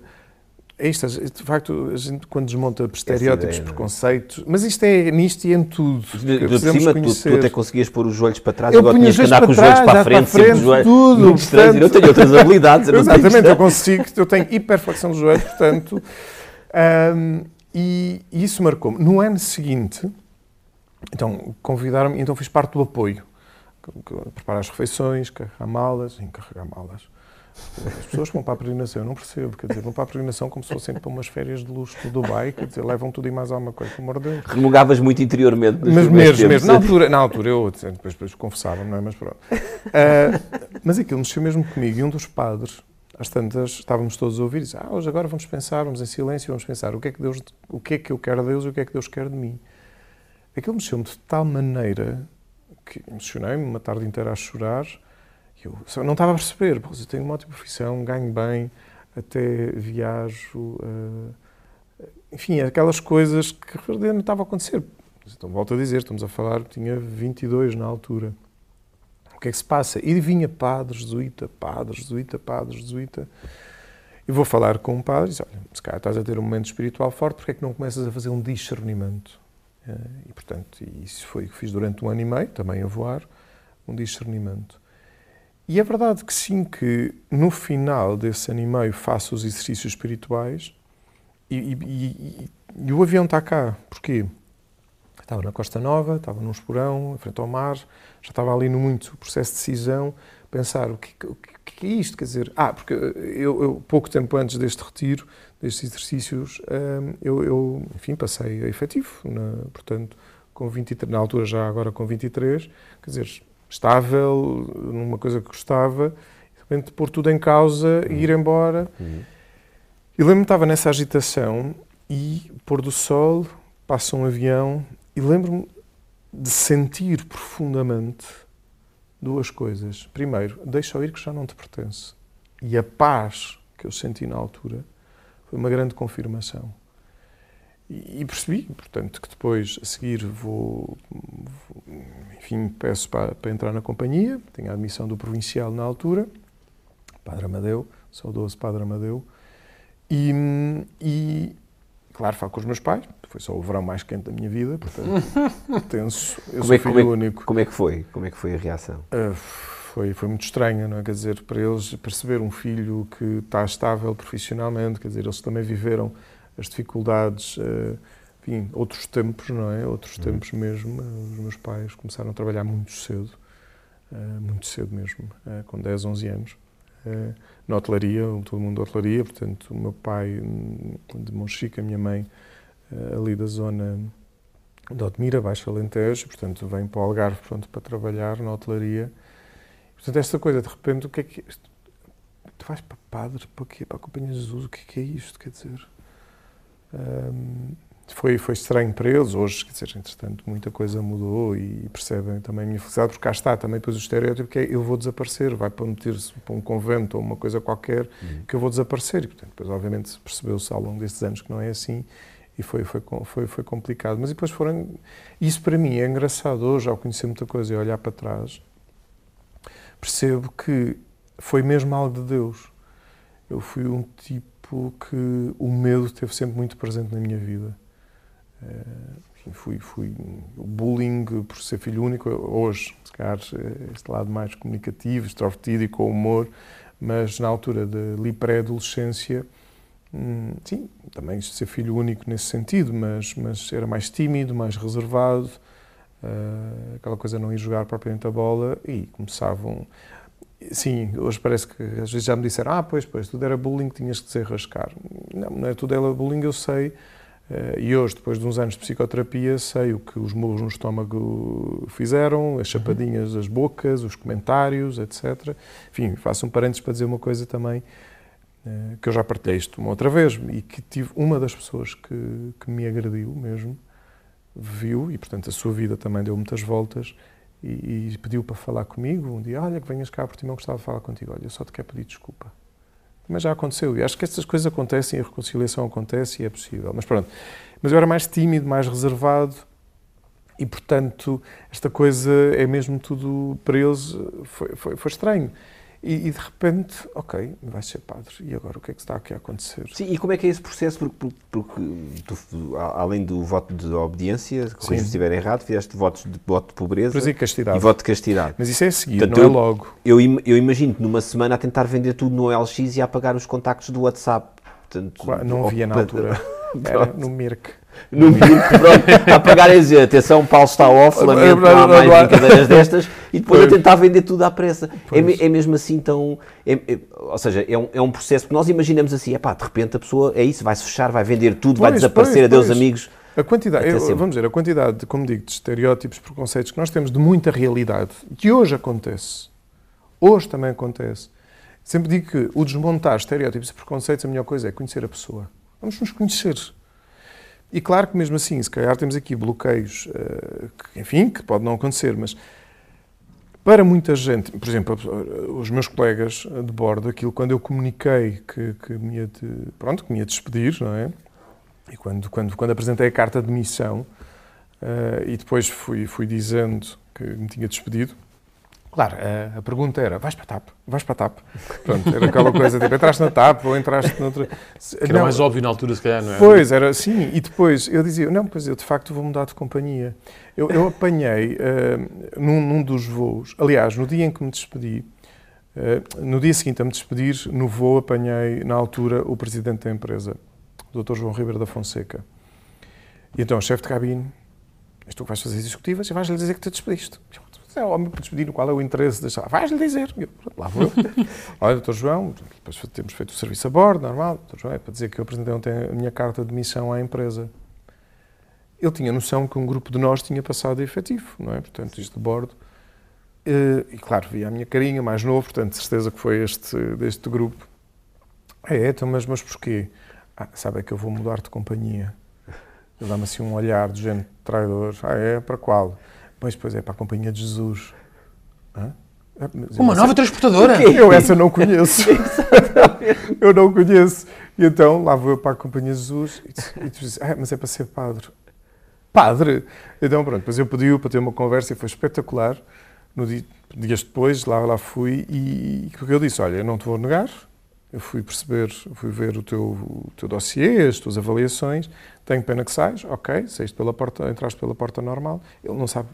é isto, de facto, a gente quando desmonta estereótipos, ideia, é? preconceitos, é? mas isto é nisto e em tudo. De, de cima, tu, tu, até conseguias pôr os joelhos para trás, eu agora tinhas que andar com os joelhos para a frente, para frente joelhos, tudo. Muito estranho. Eu tenho outras habilidades. Eu Exatamente, eu consigo, eu tenho hiperflexão dos joelhos, portanto. Um, e, e isso marcou-me. No ano seguinte, então convidaram-me, então fiz parte do apoio. Preparar as refeições, carregar malas, encarregar malas as pessoas vão para a peregrinação, eu não percebo, quer dizer, vão para a peregrinação como se fossem para umas férias de luxo do Dubai, quer dizer, levam tudo e mais alguma coisa, pelo amor de Deus. Remugavas muito interiormente. Mas mesmo, mesmo, na altura, na altura eu depois, depois confessava, não é? Mas pronto. Uh, mas aquilo mexeu mesmo comigo e um dos padres, às tantas, estávamos todos a ouvir e disse, ah, hoje agora vamos pensar, vamos em silêncio, vamos pensar o que é que Deus, o que é que eu quero de Deus e o que é que Deus quer de mim. Aquilo mexeu-me de tal maneira que emocionei-me uma tarde inteira a chorar eu só não estava a perceber, pô, eu tenho uma ótima profissão, ganho bem, até viajo, uh, enfim, aquelas coisas que não estava a acontecer. Então, volto a dizer, estamos a falar, tinha 22 na altura. O que é que se passa? E vinha padre, jesuíta, padre, jesuíta, padre, jesuíta. E vou falar com um padre e diz, olha, se calhar estás a ter um momento espiritual forte, porque é que não começas a fazer um discernimento? Eh, e, portanto, isso foi o que fiz durante um ano e meio, também a voar, um discernimento. E é verdade que sim, que no final desse ano e meio faço os exercícios espirituais e, e, e, e o avião está cá. Porquê? Estava na Costa Nova, estava num esporão, em frente ao mar, já estava ali no muito processo de decisão, pensar o que, o que é isto, quer dizer, ah, porque eu, eu, pouco tempo antes deste retiro, destes exercícios, hum, eu, eu enfim, passei a efetivo, na, portanto, com 23, na altura já agora com 23, quer dizer, estável, numa coisa que gostava, de repente pôr tudo em causa e ir embora. Uhum. E lembro-me estava nessa agitação e pôr do sol, passa um avião e lembro-me de sentir profundamente duas coisas. Primeiro, deixa ir que já não te pertence. E a paz que eu senti na altura foi uma grande confirmação. E, percebi, portanto, que depois, a seguir, vou, vou enfim, peço para, para, entrar na companhia, tinha a admissão do provincial na altura, Padre Amadeu, saudoso Padre Amadeu, e, e claro, falo com os meus pais, foi só o verão mais quente da minha vida, portanto, tenso, eu como sou é, filho como é, único. Como é que foi? Como é que foi a reação? Uh, foi, foi muito estranha, não é? Quer dizer, para eles perceber um filho que está estável profissionalmente, quer dizer, eles também viveram as dificuldades, uh, enfim, outros tempos, não é? Outros uhum. tempos mesmo. Os meus pais começaram a trabalhar muito cedo, uh, muito cedo mesmo, uh, com 10, 11 anos, na hotelaria, todo mundo da hotelaria, portanto, o meu pai hum, de Monchique, a minha mãe ali da zona de Otmira, Baixo Alentejo, portanto, vem para o Algarve pronto, para trabalhar na hotelaria. Portanto, esta coisa, de repente, o que é que tu vais para padre, para quê? Para a Companhia de Jesus, o que é, que é isto? Quer dizer, hum, foi, foi estranho para eles. Hoje, quer dizer, entretanto, muita coisa mudou e percebem também a minha felicidade, porque cá está também depois o estereótipo que é eu vou desaparecer, vai para meter-se para um convento ou uma coisa qualquer uhum. que eu vou desaparecer. E, portanto, depois, obviamente, percebeu-se ao longo destes anos que não é assim e foi, foi, foi, foi complicado. Mas depois foram. Isso para mim é engraçado hoje, ao conhecer muita coisa e olhar para trás, percebo que foi mesmo algo de Deus. Eu fui um tipo que o medo esteve sempre muito presente na minha vida. Uh, fui, fui o bullying por ser filho único, hoje, se calhar, eh, este lado mais comunicativo, extrovertido e com humor, mas na altura da pré-adolescência, hum, sim, também ser filho único nesse sentido, mas, mas era mais tímido, mais reservado, uh, aquela coisa de não ir jogar propriamente a bola e começavam. Sim, hoje parece que às vezes já me disseram: Ah, pois, pois, tudo era bullying, tinhas que dizer rascar. Não, não é tudo era bullying, eu sei. Uh, e hoje, depois de uns anos de psicoterapia, sei o que os murros no estômago fizeram, as chapadinhas das bocas, os comentários, etc. Enfim, faço um parênteses para dizer uma coisa também uh, que eu já partilhei isto uma outra vez e que tive uma das pessoas que, que me agrediu mesmo, viu, e portanto a sua vida também deu muitas voltas, e, e, pediu para falar comigo um dia, olha que venhas cá porque não gostava de falar contigo, olha, eu só te quero pedir desculpa. Mas já aconteceu, e acho que estas coisas acontecem, a reconciliação acontece e é possível. Mas pronto, mas eu era mais tímido, mais reservado, e portanto esta coisa é mesmo tudo, para eles foi, foi, foi estranho. E, e, de repente, ok, vais ser padre. E agora o que é que está aqui a acontecer? Sim, e como é que é esse processo? Porque, porque tu, além do voto de obediência, se estiver errado, fizeste votos de voto de pobreza e, castidade. e voto de castidade. Mas isso é a seguir, Portanto, não é logo. Eu, eu imagino numa semana a tentar vender tudo no LX e a apagar os contactos do WhatsApp. Portanto, não havia na altura. Era no Mirk no pronto, a pagar a dizer, atenção, Paulo está off, lamento, não há mais brincadeiras destas, e depois pois. a tentar vender tudo à pressa. É, é, mesmo assim tão... É, é, ou seja, é um, é um processo que nós imaginamos assim, é pá, de repente a pessoa, é isso, vai-se fechar, vai vender tudo, pois, vai desaparecer, pois, adeus amigos. A quantidade, eu, vamos dizer, a quantidade, como digo, de estereótipos, preconceitos que nós temos de muita realidade, que hoje acontece, hoje também acontece. Sempre digo que o desmontar estereótipos e preconceitos, a melhor coisa é conhecer a pessoa. Vamos nos conhecer. E claro que mesmo assim, se calhar temos aqui bloqueios, uh, que, enfim, que pode não acontecer, mas para muita gente, por exemplo, os meus colegas de bordo, aquilo quando eu comuniquei que, que me ia de, pronto, que me ia despedir, não é? E quando, quando, quando apresentei a carta de missão uh, e depois fui, fui dizendo que me tinha despedido, Claro, a, a, pergunta era: vais para a TAP? Vais para a TAP? Pronto, era aquela coisa tipo: entraste na TAP ou entraste noutra. Que era não, mais óbvio na altura, se calhar, não é? Pois, era assim. E depois eu dizia: não, pois eu de facto vou mudar de companhia. Eu, eu apanhei uh, num, num, dos voos, aliás, no dia em que me despedi, uh, no dia seguinte a me despedir, no voo apanhei, na altura, o presidente da empresa, o Dr. João Ribeiro da Fonseca. E então, chefe de cabine, és tu que vais fazer as executivas e vais-lhe dizer que te despediste. É o homem para despedir, qual é o interesse de Vais-lhe dizer. Eu, lá vou eu. Olha, doutor João, depois temos feito o serviço a bordo, normal. Doutor João, é para dizer que eu apresentei ontem a minha carta de missão à empresa. Ele tinha noção que um grupo de nós tinha passado efetivo, não é? Portanto, isto de bordo. Eh, e, claro, via a minha carinha, mais novo, portanto, certeza que foi este, deste grupo. É, então, mas, mas porquê? Ah, sabe, é que eu vou mudar de companhia. Ele dá-me assim um olhar de gente traidor. Ah, é? Para qual? Pois, pois é, para a Companhia de Jesus. Hã? Ah, Uma nova transportadora? Eu essa não conheço. eu não conheço. E então lá vou eu para a Companhia de Jesus e tu, e tu dizes, ah, mas é para ser padre. Padre? Então pronto, depois eu pedi para ter uma conversa e foi espetacular. No dia, dias depois, lá, lá fui e o que eu disse, olha, eu não te vou negar, eu fui perceber, fui ver o teu, o teu dossiê, as tuas avaliações, tenho pena que sais, ok, saíste pela porta, entraste pela porta normal, ele não sabe,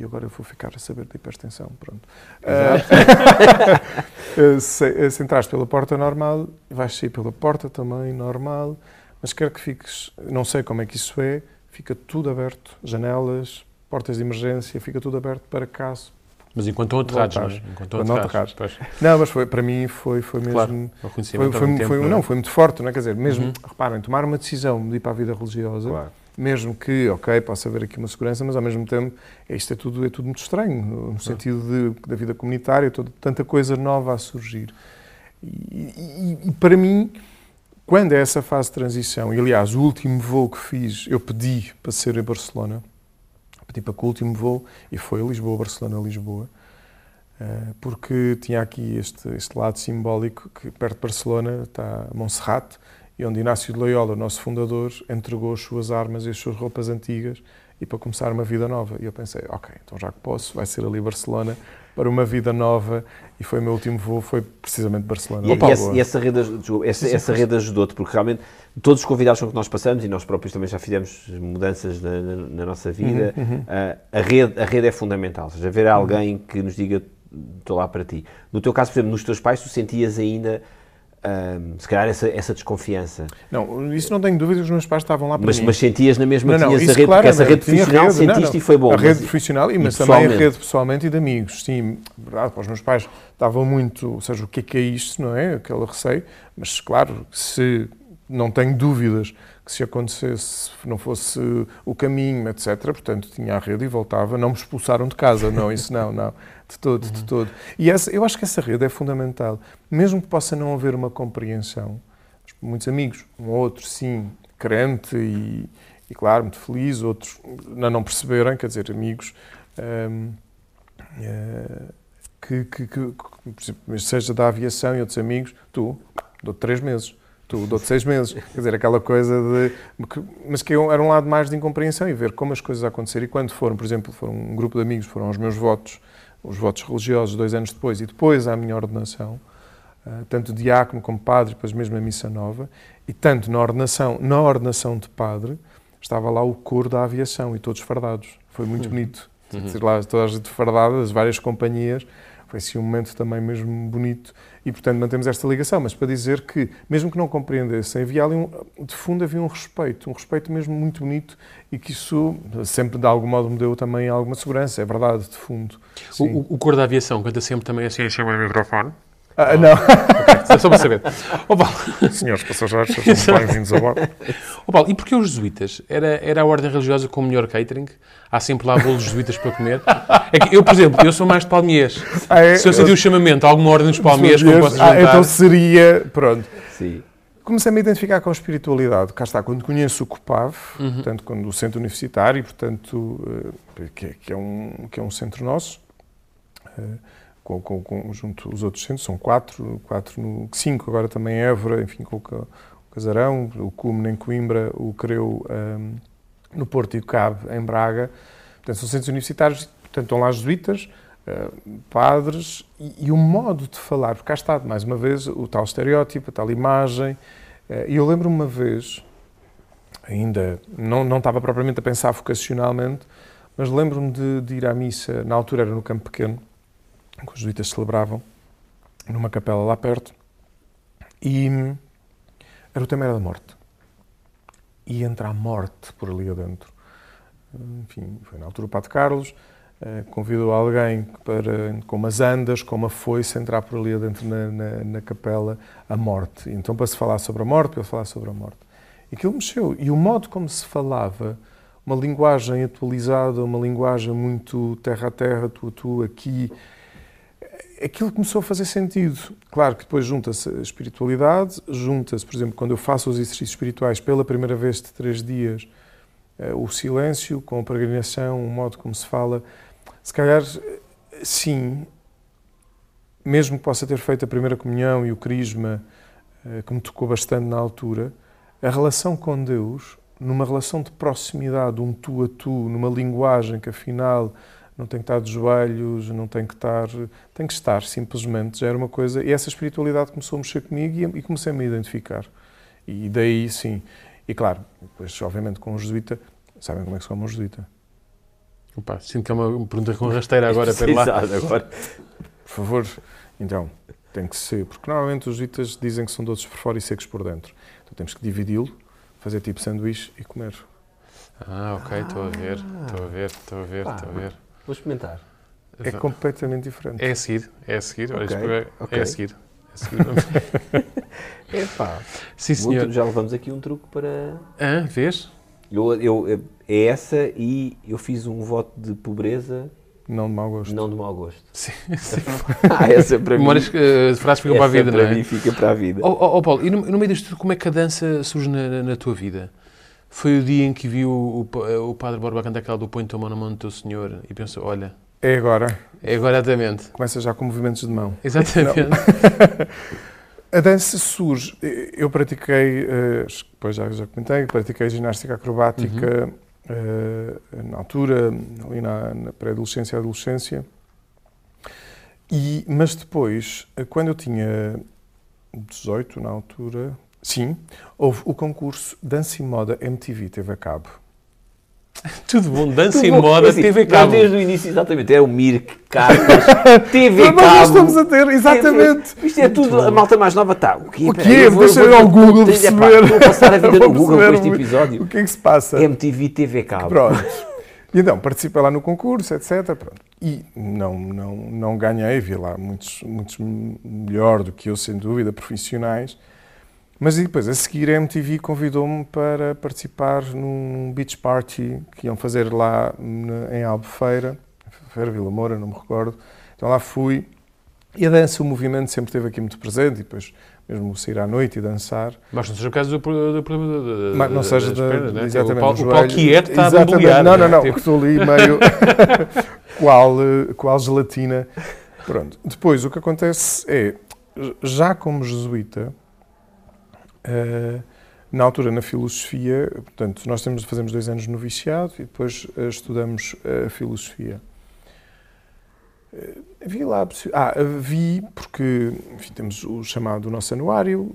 e agora eu vou ficar a saber de hipertensão, pronto. Uh, se, se entraste pela porta normal, vais sair pela porta também normal, mas quero que fiques, não sei como é que isso é, fica tudo aberto, janelas, portas de emergência, fica tudo aberto para caso mas enquanto estão aterrados, não é? Enquanto estão aterrados. Não, mas foi, para mim foi, foi mesmo... Claro, foi, foi, foi não, é? foi muito forte, não é? Quer dizer, mesmo, uhum. reparem, tomar uma decisão de ir para a vida religiosa, claro. mesmo que, ok, possa haver aqui uma segurança, mas ao mesmo tempo, isto é tudo, é tudo muito estranho, no sentido de, da vida comunitária, toda, tanta coisa nova a surgir. E, e, e, para mim, quando é essa fase de transição, e aliás, o último voo que fiz, eu pedi para ser em Barcelona, pedi para que o último voo, e foi Lisboa, Barcelona, Lisboa, eh, porque tinha aqui este, este lado simbólico que perto de Barcelona está Montserrat, e onde Inácio de Loyola, o nosso fundador, entregou as suas armas e as suas roupas antigas e para começar uma vida nova. E eu pensei, ok, então já que posso, vai ser ali Barcelona para uma vida nova e foi o meu último voo, foi precisamente Barcelona. E, e, essa, e essa, rede, essa, essa rede ajudou-te, porque realmente todos os convidados com que nós passamos, e nós próprios também já fizemos mudanças na, na, na nossa vida, uhum, uhum. A, a, rede, a rede é fundamental. Ou seja, haver alguém uhum. que nos diga estou lá para ti. No teu caso, por exemplo, nos teus pais, tu sentias ainda um, se calhar essa, essa desconfiança. Não, isso não tenho dúvidas, os meus pais estavam lá para mas, mim. Mas sentias na mesma, não, não, tinhas a rede, porque essa rede profissional rede, sentiste não, não. e foi bom. A rede mas, profissional, e, mas também a rede pessoalmente e de amigos, sim, verdade, para os meus pais estavam muito, ou seja, o que é que é isto, não é, aquele receio, mas claro, se não tenho dúvidas que se acontecesse, não fosse o caminho, etc., portanto, tinha a rede e voltava, não me expulsaram de casa, não, isso não, não. De todo, uhum. de todo. E essa, eu acho que essa rede é fundamental. Mesmo que possa não haver uma compreensão, muitos amigos, um outro, sim, crente e, e claro, muito feliz, outros não, não perceberem, quer dizer, amigos hum, é, que, que, que, que, seja da aviação e outros amigos, tu, dou três meses tu dou-te seis meses. Quer dizer, aquela coisa de. Mas que era um lado mais de incompreensão e ver como as coisas acontecerem. E quando foram, por exemplo, foram um grupo de amigos, foram aos meus votos os votos religiosos dois anos depois e depois à minha ordenação, uh, tanto diácono como padre, depois mesmo a missa nova, e tanto na ordenação, na ordenação de padre, estava lá o coro da aviação e todos fardados. Foi muito uhum. bonito. Uhum. lá toda a gente fardada, as várias companhias, foi assim um momento também mesmo bonito e, portanto, mantemos esta ligação. Mas para dizer que, mesmo que não compreendessem, havia ali, um, de fundo, havia um respeito, um respeito mesmo muito bonito e que isso sempre, de algum modo, me deu também alguma segurança. É verdade, de fundo. O, o, cor da aviação canta sempre também assim em cima do microfone? Ah, não. Okay, só para saber. Oh, Paulo. Senhores passageiros, sejam bem-vindos a bordo. Oh, Paulo, e porquê os jesuítas? Era, era a ordem religiosa com o melhor catering? Há sempre lá bolos jesuítas para comer? É que eu, por exemplo, eu sou mais de palmiers. Ah, é? Se eu senti um chamamento a alguma ordem dos palmiers, como posso ah, então seria... Pronto. Sim. Comecei-me a identificar com a espiritualidade. Cá está, quando conheço o COPAV, uhum. portanto, quando o centro universitário, portanto, eh, que é, que é, um, que é um centro nosso, eh, com, com, com, junto aos outros centros, são quatro, quatro no, cinco agora também Évora, enfim, com o Casarão, o Cume em Coimbra, o Creu um, no Porto e o Cabo em Braga. Portanto, são centros universitários, portanto, estão lá jesuítas, uh, padres, e, e, o modo de falar, porque cá está, mais uma vez, o tal estereótipo, a tal imagem. Uh, e eu lembro-me uma vez, ainda não, não estava propriamente a pensar vocacionalmente, mas lembro-me de, de ir à missa, na altura era no Campo Pequeno, que os jesuítas celebravam numa capela lá perto e era o tema era da morte. E entra a morte por ali adentro. Enfim, foi na altura o Padre Carlos eh, convidou alguém para, com umas andas, com uma foice, entrar por ali adentro na, na, na capela a morte. então, para se falar sobre a morte, para falar sobre a morte. E aquilo mexeu. E o modo como se falava, uma linguagem atualizada, uma linguagem muito terra a terra, tu a tu, aqui, aquilo começou a fazer sentido. Claro que depois junta-se a espiritualidade, junta-se, por exemplo, quando eu faço os exercícios espirituais pela primeira vez de três dias, eh, o silêncio com a peregrinação, o modo como se fala. Se calhar, sim, mesmo que possa ter feito a primeira comunhão e o crisma, eh, que me tocou bastante na altura, a relação com Deus, numa relação de proximidade, um tu a tu, numa linguagem que afinal não tem que estar de joelhos, não tem que estar. tem que estar, simplesmente. Já era uma coisa. E essa espiritualidade começou a mexer comigo e, comecei -me a me identificar. E daí, sim. E claro, depois, obviamente, com o jesuíta, sabem como é que se chama um jesuíta? Opa, sinto que é uma pergunta com rasteira agora, para lá. agora. Por favor, então, tem que ser. Porque normalmente os jesuítas dizem que são doces por fora e secos por dentro. Então temos que dividi-lo, fazer tipo sanduíche e comer. Ah, ok, estou a ver, estou a ver, estou a ver, estou a ver. Vou experimentar. É completamente diferente. É a seguir, é a seguir. Okay, é, okay. é a seguir. É a seguir. Epá, Sim, senhor. já levamos aqui um truque para. Ah, vês? Eu, eu, é essa e eu fiz um voto de pobreza não de mau gosto. Não de mau gosto. Sim, sim. ah, essa para Memórias, mim. eh, frases ficam para a vida, não para é? mim fica para a vida. Ó ó, ó, Paulo, e no, no meio disto tudo, como é que a dança surge na- na tua vida? Foi o dia em que viu o, o Padre Borba cantar aquela do Põe tua mão na mão do teu Senhor e pensou, olha, É agora. é agora exatamente. Começa já com movimentos de mão. Exatamente. A dança surge. Eu pratiquei, eh, depois já, já comentei, pratiquei ginástica acrobática eh, na altura, ali na, na pré-adolescência e adolescência. E, mas depois, eh, quando eu tinha 18 na altura, sim, houve o concurso Dança e Moda MTV, teve a cabo. Tudo bom, dança Tudo e bom. moda, Assim, TV nós Cabo. Desde o início, exatamente. Era o Mirk, Cartas, TV Mas nós Cabo. estamos a ter, exatamente. Isto é tudo, a malta mais nova está. O quê? O Peraí, quê? eu vou- Deixa eu ao vou- Google epá, perceber. A passar a vida Vou no Google com este o- episódio. O que é que se passa? MTV TV Cabo. Pronto. E então, participei lá no concurso, etc. Pronto. E não, não, não ganhei, vi lá muitos, muitos melhor do que eu, sem dúvida, profissionais. Mas depois, a seguir, a MTV convidou-me para participar num beach party que iam fazer lá em Albufeira, Feira Vila Moura, não me recordo. Então lá fui. E a dança, o movimento sempre esteve aqui muito presente. E depois, mesmo sair à noite e dançar. Mas não seja o caso do problema da- Mas não seja da, pernas, né? exatamente, O do o joelho. quieto está a Exatamente. bambolear. Não, não, né? não, Tipo, estou ali meio qual, qual gelatina. Pronto. Depois, o que acontece é, já como jesuíta, eh, na altura na filosofia, portanto, nós temos, fazemos dois anos de noviciado e depois eh, estudamos a filosofia. Vi lá, ah, vi porque enfim, temos o chamado nosso anuário,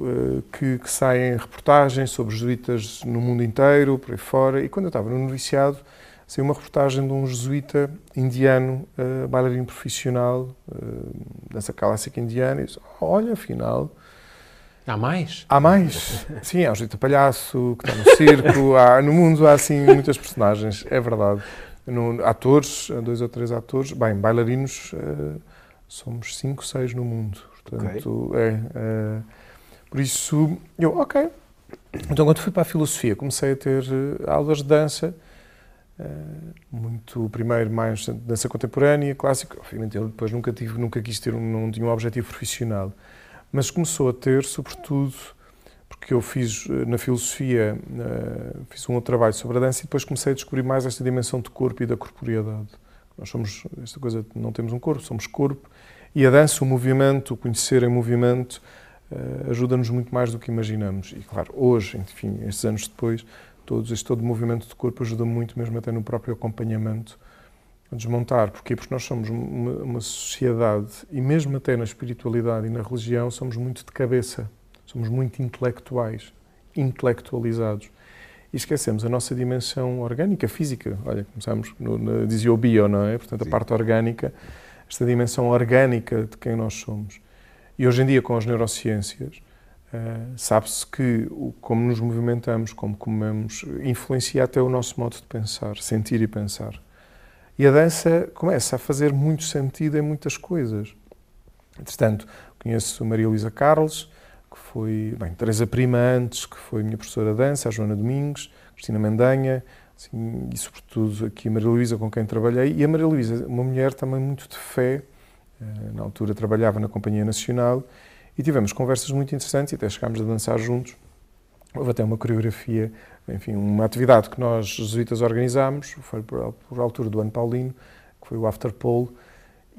que, que saem reportagens sobre jesuítas no mundo inteiro, por aí fora, e quando eu estava no noviciado, saiu uma reportagem de um jesuíta indiano, bailarino profissional, dança clássica indiana, e disse, olha, afinal, Há mais? Há mais? Sim, há o jeito palhaço, que está no circo, há, no mundo há assim muitas personagens, é verdade. No, atores, dois ou três atores, bem, bailarinos, eh, somos cinco, seis no mundo. Portanto, é, eh, por isso, eu, ok. Então, quando fui para a filosofia, comecei a ter eh, aulas de dança, muito, primeiro, mais dança contemporânea, clássica. Obviamente, eu depois nunca tive, nunca quis ter, um, não tinha um objetivo profissional mas começou a ter, sobretudo, porque eu fiz eh, na filosofia, eh, fiz um outro trabalho sobre a dança e depois comecei a descobrir mais esta dimensão de corpo e da corporeidade. Nós somos, esta coisa, não temos um corpo, somos corpo, e a dança, o movimento, o conhecer em movimento, eh, ajuda-nos muito mais do que imaginamos. E claro, hoje, enfim, estes anos depois, todos, este todo movimento de corpo ajuda muito, mesmo até no próprio acompanhamento, desmontar. Porquê? Porque nós somos uma, uma, sociedade, e mesmo até na espiritualidade e na religião, somos muito de cabeça, somos muito intelectuais, intelectualizados. E esquecemos a nossa dimensão orgânica, física. Olha, começamos, no, no, dizia o bio, não é? Portanto, a Sim. parte orgânica, esta dimensão orgânica de quem nós somos. E hoje em dia, com as neurociências, uh, sabe-se que o, como nos movimentamos, como comemos, influencia até o nosso modo de pensar, sentir e pensar. E a dança começa a fazer muito sentido em muitas coisas. Entretanto, conheço Maria Luísa Carlos, que foi, bem, Teresa Prima antes, que foi minha professora de dança, a Joana Domingos, Cristina Mendanha, assim, e sobretudo aqui a Maria Luísa com quem trabalhei. E a Maria Luísa, uma mulher também muito de fé, na altura trabalhava na Companhia Nacional, e tivemos conversas muito interessantes e até chegámos a dançar juntos. Houve até uma coreografia, enfim, uma atividade que nós, jesuítas, organizámos, foi por, por altura do ano paulino, que foi o After Pole,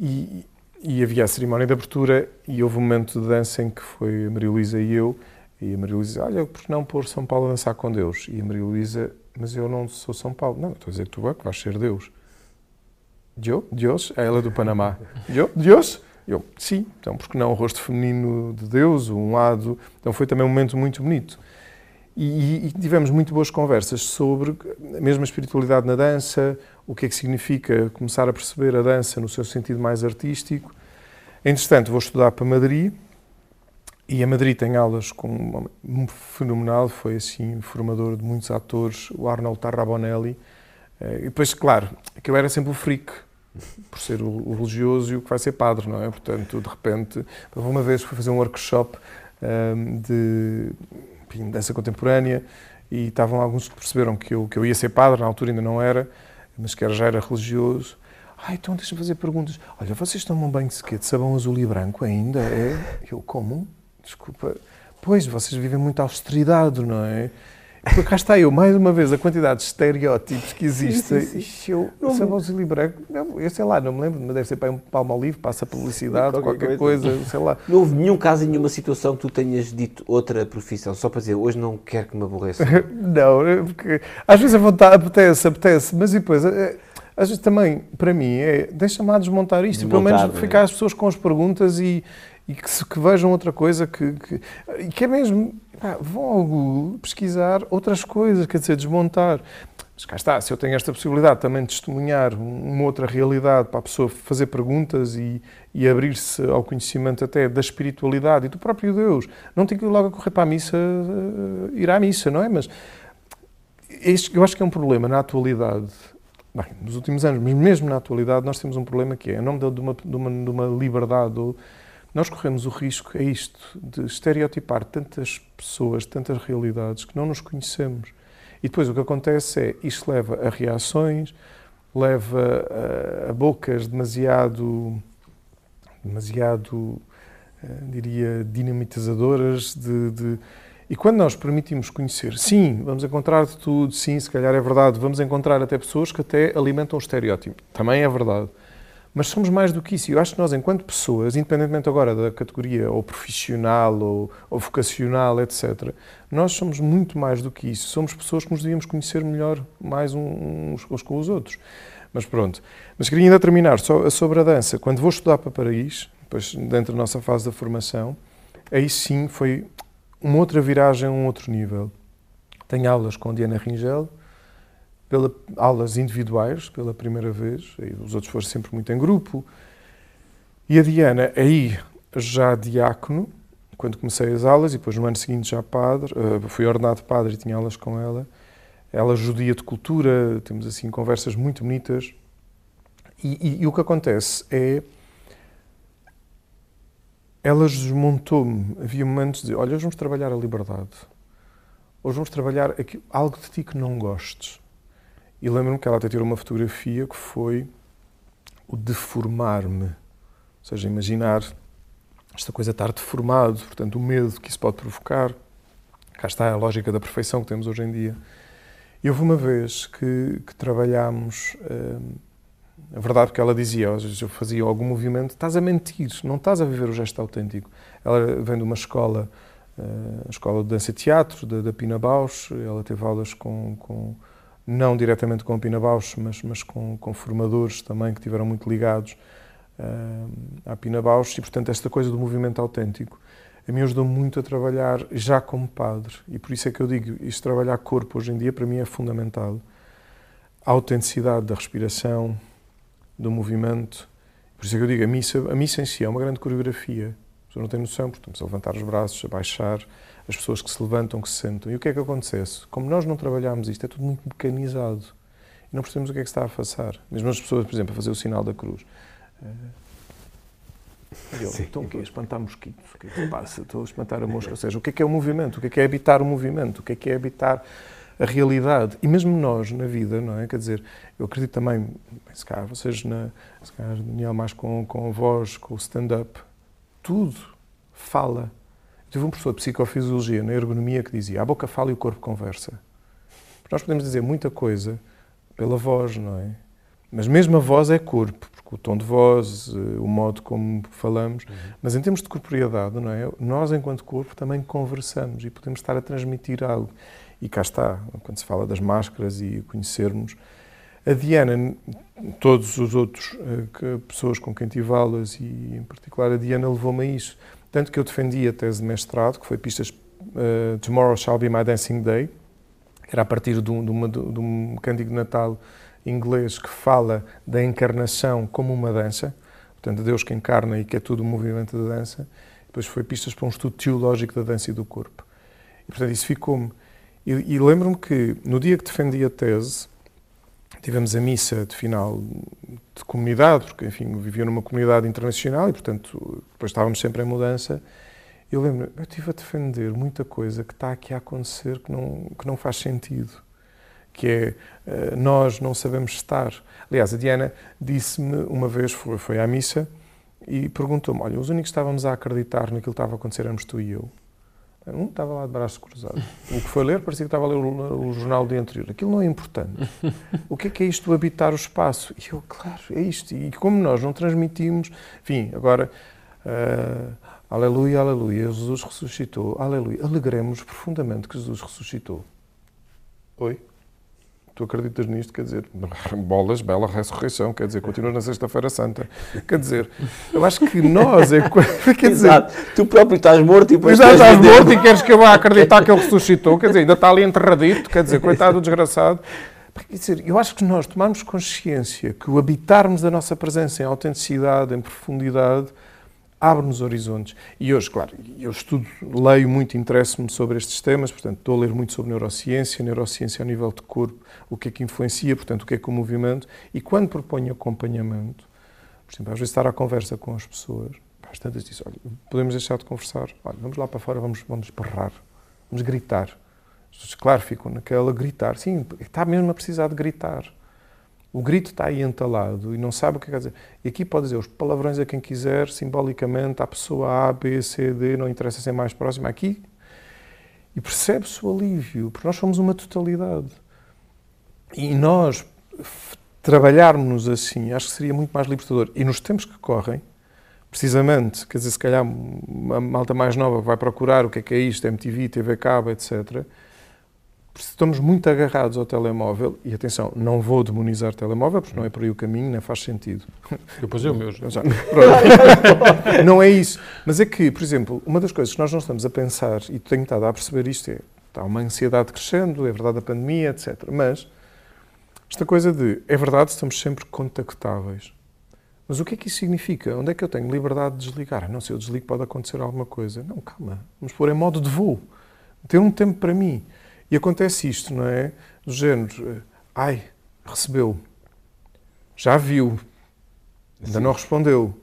e, e havia a cerimónia de abertura e houve um momento de dança em que foi a Maria Luísa e eu, e a Maria Luísa olha, por que não pôr São Paulo a dançar com Deus? E a Maria Luísa, mas eu não sou São Paulo. Não, estou a dizer que tu é que vais ser Deus. Eu? Deus? Ela é do Panamá. Eu? Deus? Eu, sim. Então, porque não o rosto feminino de Deus, um lado... Então foi também um momento muito bonito. E, e, tivemos muito boas conversas sobre a mesma espiritualidade na dança, o que é que significa começar a perceber a dança no seu sentido mais artístico. Entretanto, vou estudar para Madrid e a Madrid tem aulas com um fenomenal, foi assim, formador de muitos atores, o Arnold Tarrabonelli. E depois, claro, que eu era sempre o freak, por ser o, religioso e o que vai ser padre, não é? Portanto, de repente, uma vez fui fazer um workshop um, de enfim, dança contemporânea e estavam alguns que perceberam que eu, que eu ia ser padre, na altura ainda não era, mas que era, já era religioso. Ah, então deixa-me fazer perguntas. Olha, vocês tomam banho de quê? De sabão azul e branco ainda? É? Eu, como? Desculpa. Pois, vocês vivem muita austeridade, não é? Porque cá está eu, mais uma vez, a quantidade de estereótipos que existem. Sim, sim, sim. Eu, Não, sabão azul e branco, não, eu sei lá, não me lembro, mas deve ser para um palmo livre, passa publicidade, Qualquer qualquer, coisa. coisa, sei lá. Não houve nenhum caso nenhuma situação que tu tenhas dito outra profissão, só para dizer, hoje não quero que me aborreça. Não, é porque às vezes a vontade apetece, apetece, mas e depois, é, às vezes também, para mim, é deixa-me lá desmontar isto, e pelo Desmontar, menos é? ficar as pessoas com as perguntas e, e que, se, que vejam outra coisa, que, que, e que é mesmo, pá, vão ao Google pesquisar outras coisas, quer dizer, desmontar. Mas cá está, se eu tenho esta possibilidade também de testemunhar uma outra realidade para a pessoa fazer perguntas e, e abrir-se ao conhecimento até da espiritualidade e do próprio Deus, não tenho que ir logo a correr para a missa, eh, ir à missa, não é? Mas este, eu acho que é um problema na atualidade, bem, nos últimos anos, mas mesmo na atualidade, nós temos um problema que é, em nome de uma, de uma, de uma liberdade, ou, nós corremos o risco, é isto, de estereotipar tantas pessoas, tantas realidades que não nos conhecemos. E depois o que acontece é, isto leva a reações, leva a, a bocas demasiado, demasiado, eh, diria, dinamitizadoras de, de e quando nós permitimos conhecer, sim, vamos encontrar de tudo, sim, se calhar é verdade, vamos encontrar até pessoas que até alimentam o estereótipo. Também é verdade. Mas somos mais do que isso. Eu acho que nós, enquanto pessoas, independentemente agora da categoria ou profissional ou, ou vocacional, etc., nós somos muito mais do que isso. Somos pessoas que nos devíamos conhecer melhor mais uns, uns com os outros. Mas pronto. Mas queria ainda terminar só sobre a dança. Quando vou estudar para Paris, depois dentro da nossa fase da formação, aí sim foi uma outra viragem, um outro nível. Tenho aulas com Diana Ringel, pela, aulas individuais pela primeira vez, os outros foram sempre muito em grupo. E a Diana, aí já diácono, quando comecei as aulas, e depois no ano seguinte já padre, uh, fui ordenado padre e tinha aulas com ela. Ela judia de cultura, temos assim conversas muito bonitas. E, e, e o que acontece é ela desmontou-me. Havia momentos de, olha, hoje vamos trabalhar a liberdade. Hoje vamos trabalhar algo de ti que não gostes. E lembro-me que ela até tirou uma fotografia que foi o deformar-me. Ou seja, imaginar esta coisa estar deformado, portanto, o medo que isso pode provocar. Cá está a lógica da perfeição que temos hoje em dia. E houve uma vez que, que trabalhámos... Hum, a verdade que ela dizia, às vezes eu fazia algum movimento, estás a mentir, não estás a viver o gesto autêntico. Ela vem de uma escola, a escola de dança e teatro, da, da Pina Bausch, ela teve aulas com, com não diretamente com a Pina Bausch, mas, mas com, com formadores também que tiveram muito ligados uh, à Pina Bausch, e portanto esta coisa do movimento autêntico a mim ajudou muito a trabalhar já como padre, e por isso é que eu digo, isto trabalhar corpo hoje em dia para mim é fundamental. A autenticidade da respiração, do movimento. Por isso é que eu digo, a missa, a missa em si é uma grande coreografia. As pessoas não têm noção, porque estamos a levantar os braços, a baixar, as pessoas que se levantam, que se sentam. E o que é que acontece? Como nós não trabalhamos isto, é tudo muito mecanizado. E não percebemos o que é que se está a passar. Mesmo as pessoas, por exemplo, a fazer o sinal da cruz. Eu, então o quê? Espantar mosquitos? O que é que se passa? Estou a espantar a mosca. Ou seja, o que é que é o movimento? O que é que é habitar o movimento? O que é que é habitar a realidade. E mesmo nós, na vida, não é? Quer dizer, eu acredito também, se calhar vocês, na, se calhar Daniel, mais com, com a voz, com o stand-up, tudo fala. Tive um professor de psicofisiologia na ergonomia que dizia: a boca fala e o corpo conversa. Porque nós podemos dizer muita coisa pela voz, não é? Mas mesmo a voz é corpo, porque o tom de voz, o modo como falamos, uhum. mas em termos de corporeidade, não é? Nós, enquanto corpo, também conversamos e podemos estar a transmitir algo. E cá está, quando se fala das máscaras e conhecermos. A Diana, todos os outros que, pessoas com quem tive aulas, e em particular a Diana, levou-me a isso. Tanto que eu defendi a tese de mestrado, que foi pistas uh, Tomorrow Shall Be My Dancing Day, era a partir de um, de, uma, de um de Natal inglês que fala da encarnação como uma dança, portanto, Deus que encarna e que é tudo o movimento da dança. Depois foi pistas para um estudo teológico da dança e do corpo. E, portanto, isso ficou-me. E, e lembro-me que no dia que defendi a tese, tivemos a missa de final de comunidade, porque, enfim, vivia numa comunidade internacional e, portanto, depois estávamos sempre em mudança. Eu lembro, eu estive a defender muita coisa que está aqui a acontecer que não, que não faz sentido. que é uh, nós não sabemos estar. Aliás, a Diana disse-me uma vez, foi, foi à missa, e perguntou-me: Olha, os únicos que estávamos a acreditar naquilo que estava a acontecer éramos tu e eu. Um estava lá de braços cruzados. O que foi ler parecia que estava a ler o, o, jornal do anterior. Aquilo não é importante. O que é que é isto, habitar o espaço? E eu, claro, é isto. E como nós não transmitimos. Enfim, agora. Uh, aleluia, aleluia, Jesus ressuscitou. Aleluia. Alegremos profundamente que Jesus ressuscitou. Oi? Tu acreditas nisto? Quer dizer, bolas, bela ressurreição, quer dizer, continua na Sexta-feira Santa. Quer dizer, eu acho que nós é. Quer dizer, Exato. Tu próprio estás morto e depois. Já estás morto e queres que eu vá acreditar que ele ressuscitou? Quer dizer, ainda está ali enterradito, quer dizer, coitado do desgraçado. Quer dizer, eu acho que nós tomarmos consciência que o habitarmos da nossa presença em autenticidade, em profundidade, abre-nos horizontes. E hoje, claro, eu estudo, leio muito, interesso-me sobre estes temas, portanto, estou a ler muito sobre neurociência, neurociência ao nível de corpo, o que é que influencia, portanto, o que é que o movimento, e quando proponho acompanhamento, por exemplo, às vezes estar à conversa com as pessoas, às tantas dizem, olha, podemos deixar de conversar, olha, vamos lá para fora, vamos, vamos berrar, vamos gritar. As pessoas, claro, ficam naquela gritar, sim, está mesmo a precisar de gritar o grito está aí entalado e não sabe o que quer dizer. E aqui pode dizer os palavrões a quem quiser, simbolicamente, à pessoa A, B, C, D, não interessa ser mais próxima aqui. E percebe-se o alívio, porque nós somos uma totalidade. E nós trabalharmos assim, acho que seria muito mais libertador. E nos tempos que correm, precisamente, quer dizer, se calhar uma malta mais nova vai procurar o que é que é isto, MTV, TV Cabo, etc., estamos muito agarrados ao telemóvel, e atenção, não vou demonizar o telemóvel, porque não é por aí o caminho, nem faz sentido. Eu pus o meu. Não é isso. Mas é que, por exemplo, uma das coisas que nós não estamos a pensar, e tenho estado a perceber isto, é está uma ansiedade crescendo, é verdade a pandemia, etc. Mas esta coisa de, é verdade, estamos sempre contactáveis. Mas o que é que isso significa? Onde é que eu tenho liberdade de desligar? Não, se eu desligo pode acontecer alguma coisa. Não, calma. Vamos pôr em modo de voo. Ter um tempo para mim. E acontece isto, não é? Do género, ai, recebeu, já viu, ainda Sim. não respondeu.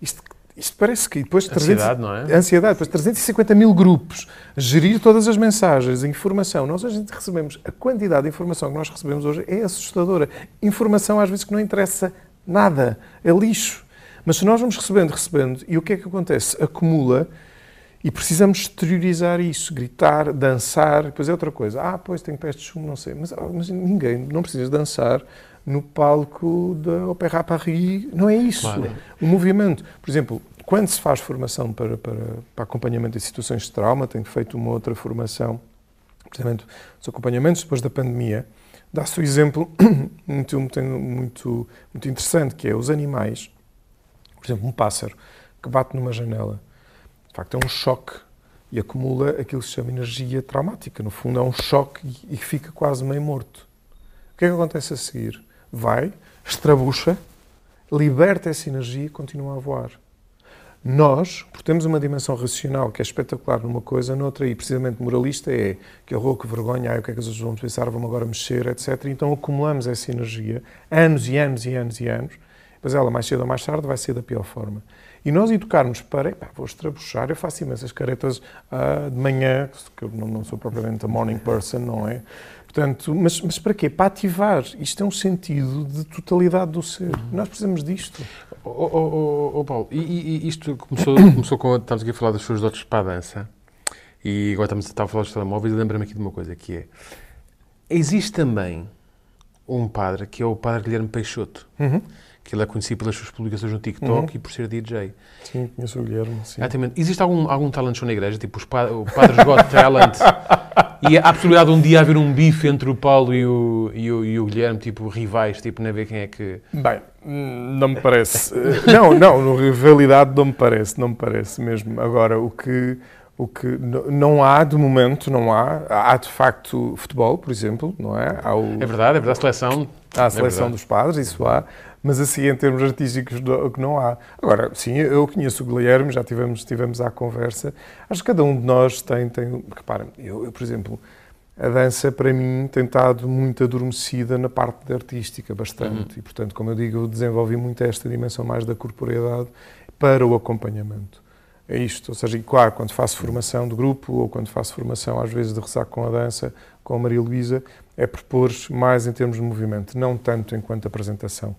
Isto, isto parece que depois... Ansiedade, 300, não é? Ansiedade, depois 350 mil grupos, gerir todas as mensagens, a informação. Nós hoje recebemos, a quantidade de informação que nós recebemos hoje é assustadora. Informação às vezes que não interessa nada, é lixo. Mas se nós vamos recebendo, recebendo, e o que é que acontece? Acumula e precisamos exteriorizar isso, gritar, dançar. Depois é outra coisa. Ah, pois tenho pés de chumbo, não sei. Mas, ah, mas, ninguém, não precisa dançar no palco da Opéra Paris. Não é isso. Claro. O movimento. Por exemplo, quando se faz formação para, para, para acompanhamento de situações de trauma, tenho feito uma outra formação, precisamente os acompanhamentos depois da pandemia, dá-se o um exemplo muito, muito, muito interessante, que é os animais. Por exemplo, um pássaro que bate numa janela de facto, é um choque e acumula aquilo que se chama energia traumática. No fundo, é um choque e fica quase meio morto. O que é que acontece a seguir? Vai, estrabucha, liberta essa energia e continua a voar. Nós, porque temos uma dimensão racional que é espetacular numa coisa, noutra, e precisamente moralista, é que horror, que vergonha, ai, o que é que as pessoas vão pensar, vão agora mexer, etc. Então acumulamos essa energia, anos e anos e anos e anos, mas ela, mais cedo ou mais tarde, vai ser da pior forma. E nós educarmos para, epá, vou estrabuchar, eu faço imensas caretas uh, de manhã, que eu não, não, sou propriamente a morning person, não é? Portanto, mas, mas para quê? Para ativar. Isto é um sentido de totalidade do ser. Nós precisamos disto. Oh, oh, oh Paulo, e, e, isto começou, começou com. Estamos aqui a falar das suas dotes para a dança, e agora estamos a falar dos telemóveis, e lembra-me aqui de uma coisa, que é. Existe também um padre, que é o padre Guilherme Peixoto. Uhum que ele é conhecido pelas suas publicações no TikTok uhum. e por ser DJ. Sim, conheço o Guilherme. Sim. Existe algum, algum talent show na igreja, tipo os pa o Padres Got Talent, e há a possibilidade de um dia haver um bife entre o Paulo e o, e o, e o Guilherme, tipo rivais, tipo, não ver quem é que. Bem, não me parece. não, não, rivalidade não me parece, não me parece mesmo. Agora, o que. O que não há, de momento, não há. Há, de facto, futebol, por exemplo, não é? O... É verdade, é verdade, a seleção. Há a seleção é dos padres, isso há mas assim, em termos artísticos, que não há. Agora, sim, eu conheço o Guilherme, já tivemos, tivemos à conversa. Acho que cada um de nós tem. tem reparem, eu, eu, por exemplo, a dança para mim tem estado muito adormecida na parte da artística, bastante. Uhum. E, portanto, como eu digo, eu desenvolvi muito esta dimensão mais da corporeidade para o acompanhamento. é isto. Ou seja, e claro, quando faço formação de grupo ou quando faço formação, às vezes, de ressaco com a dança, com a Maria Luísa, é propor mais em termos de movimento, não tanto enquanto apresentação.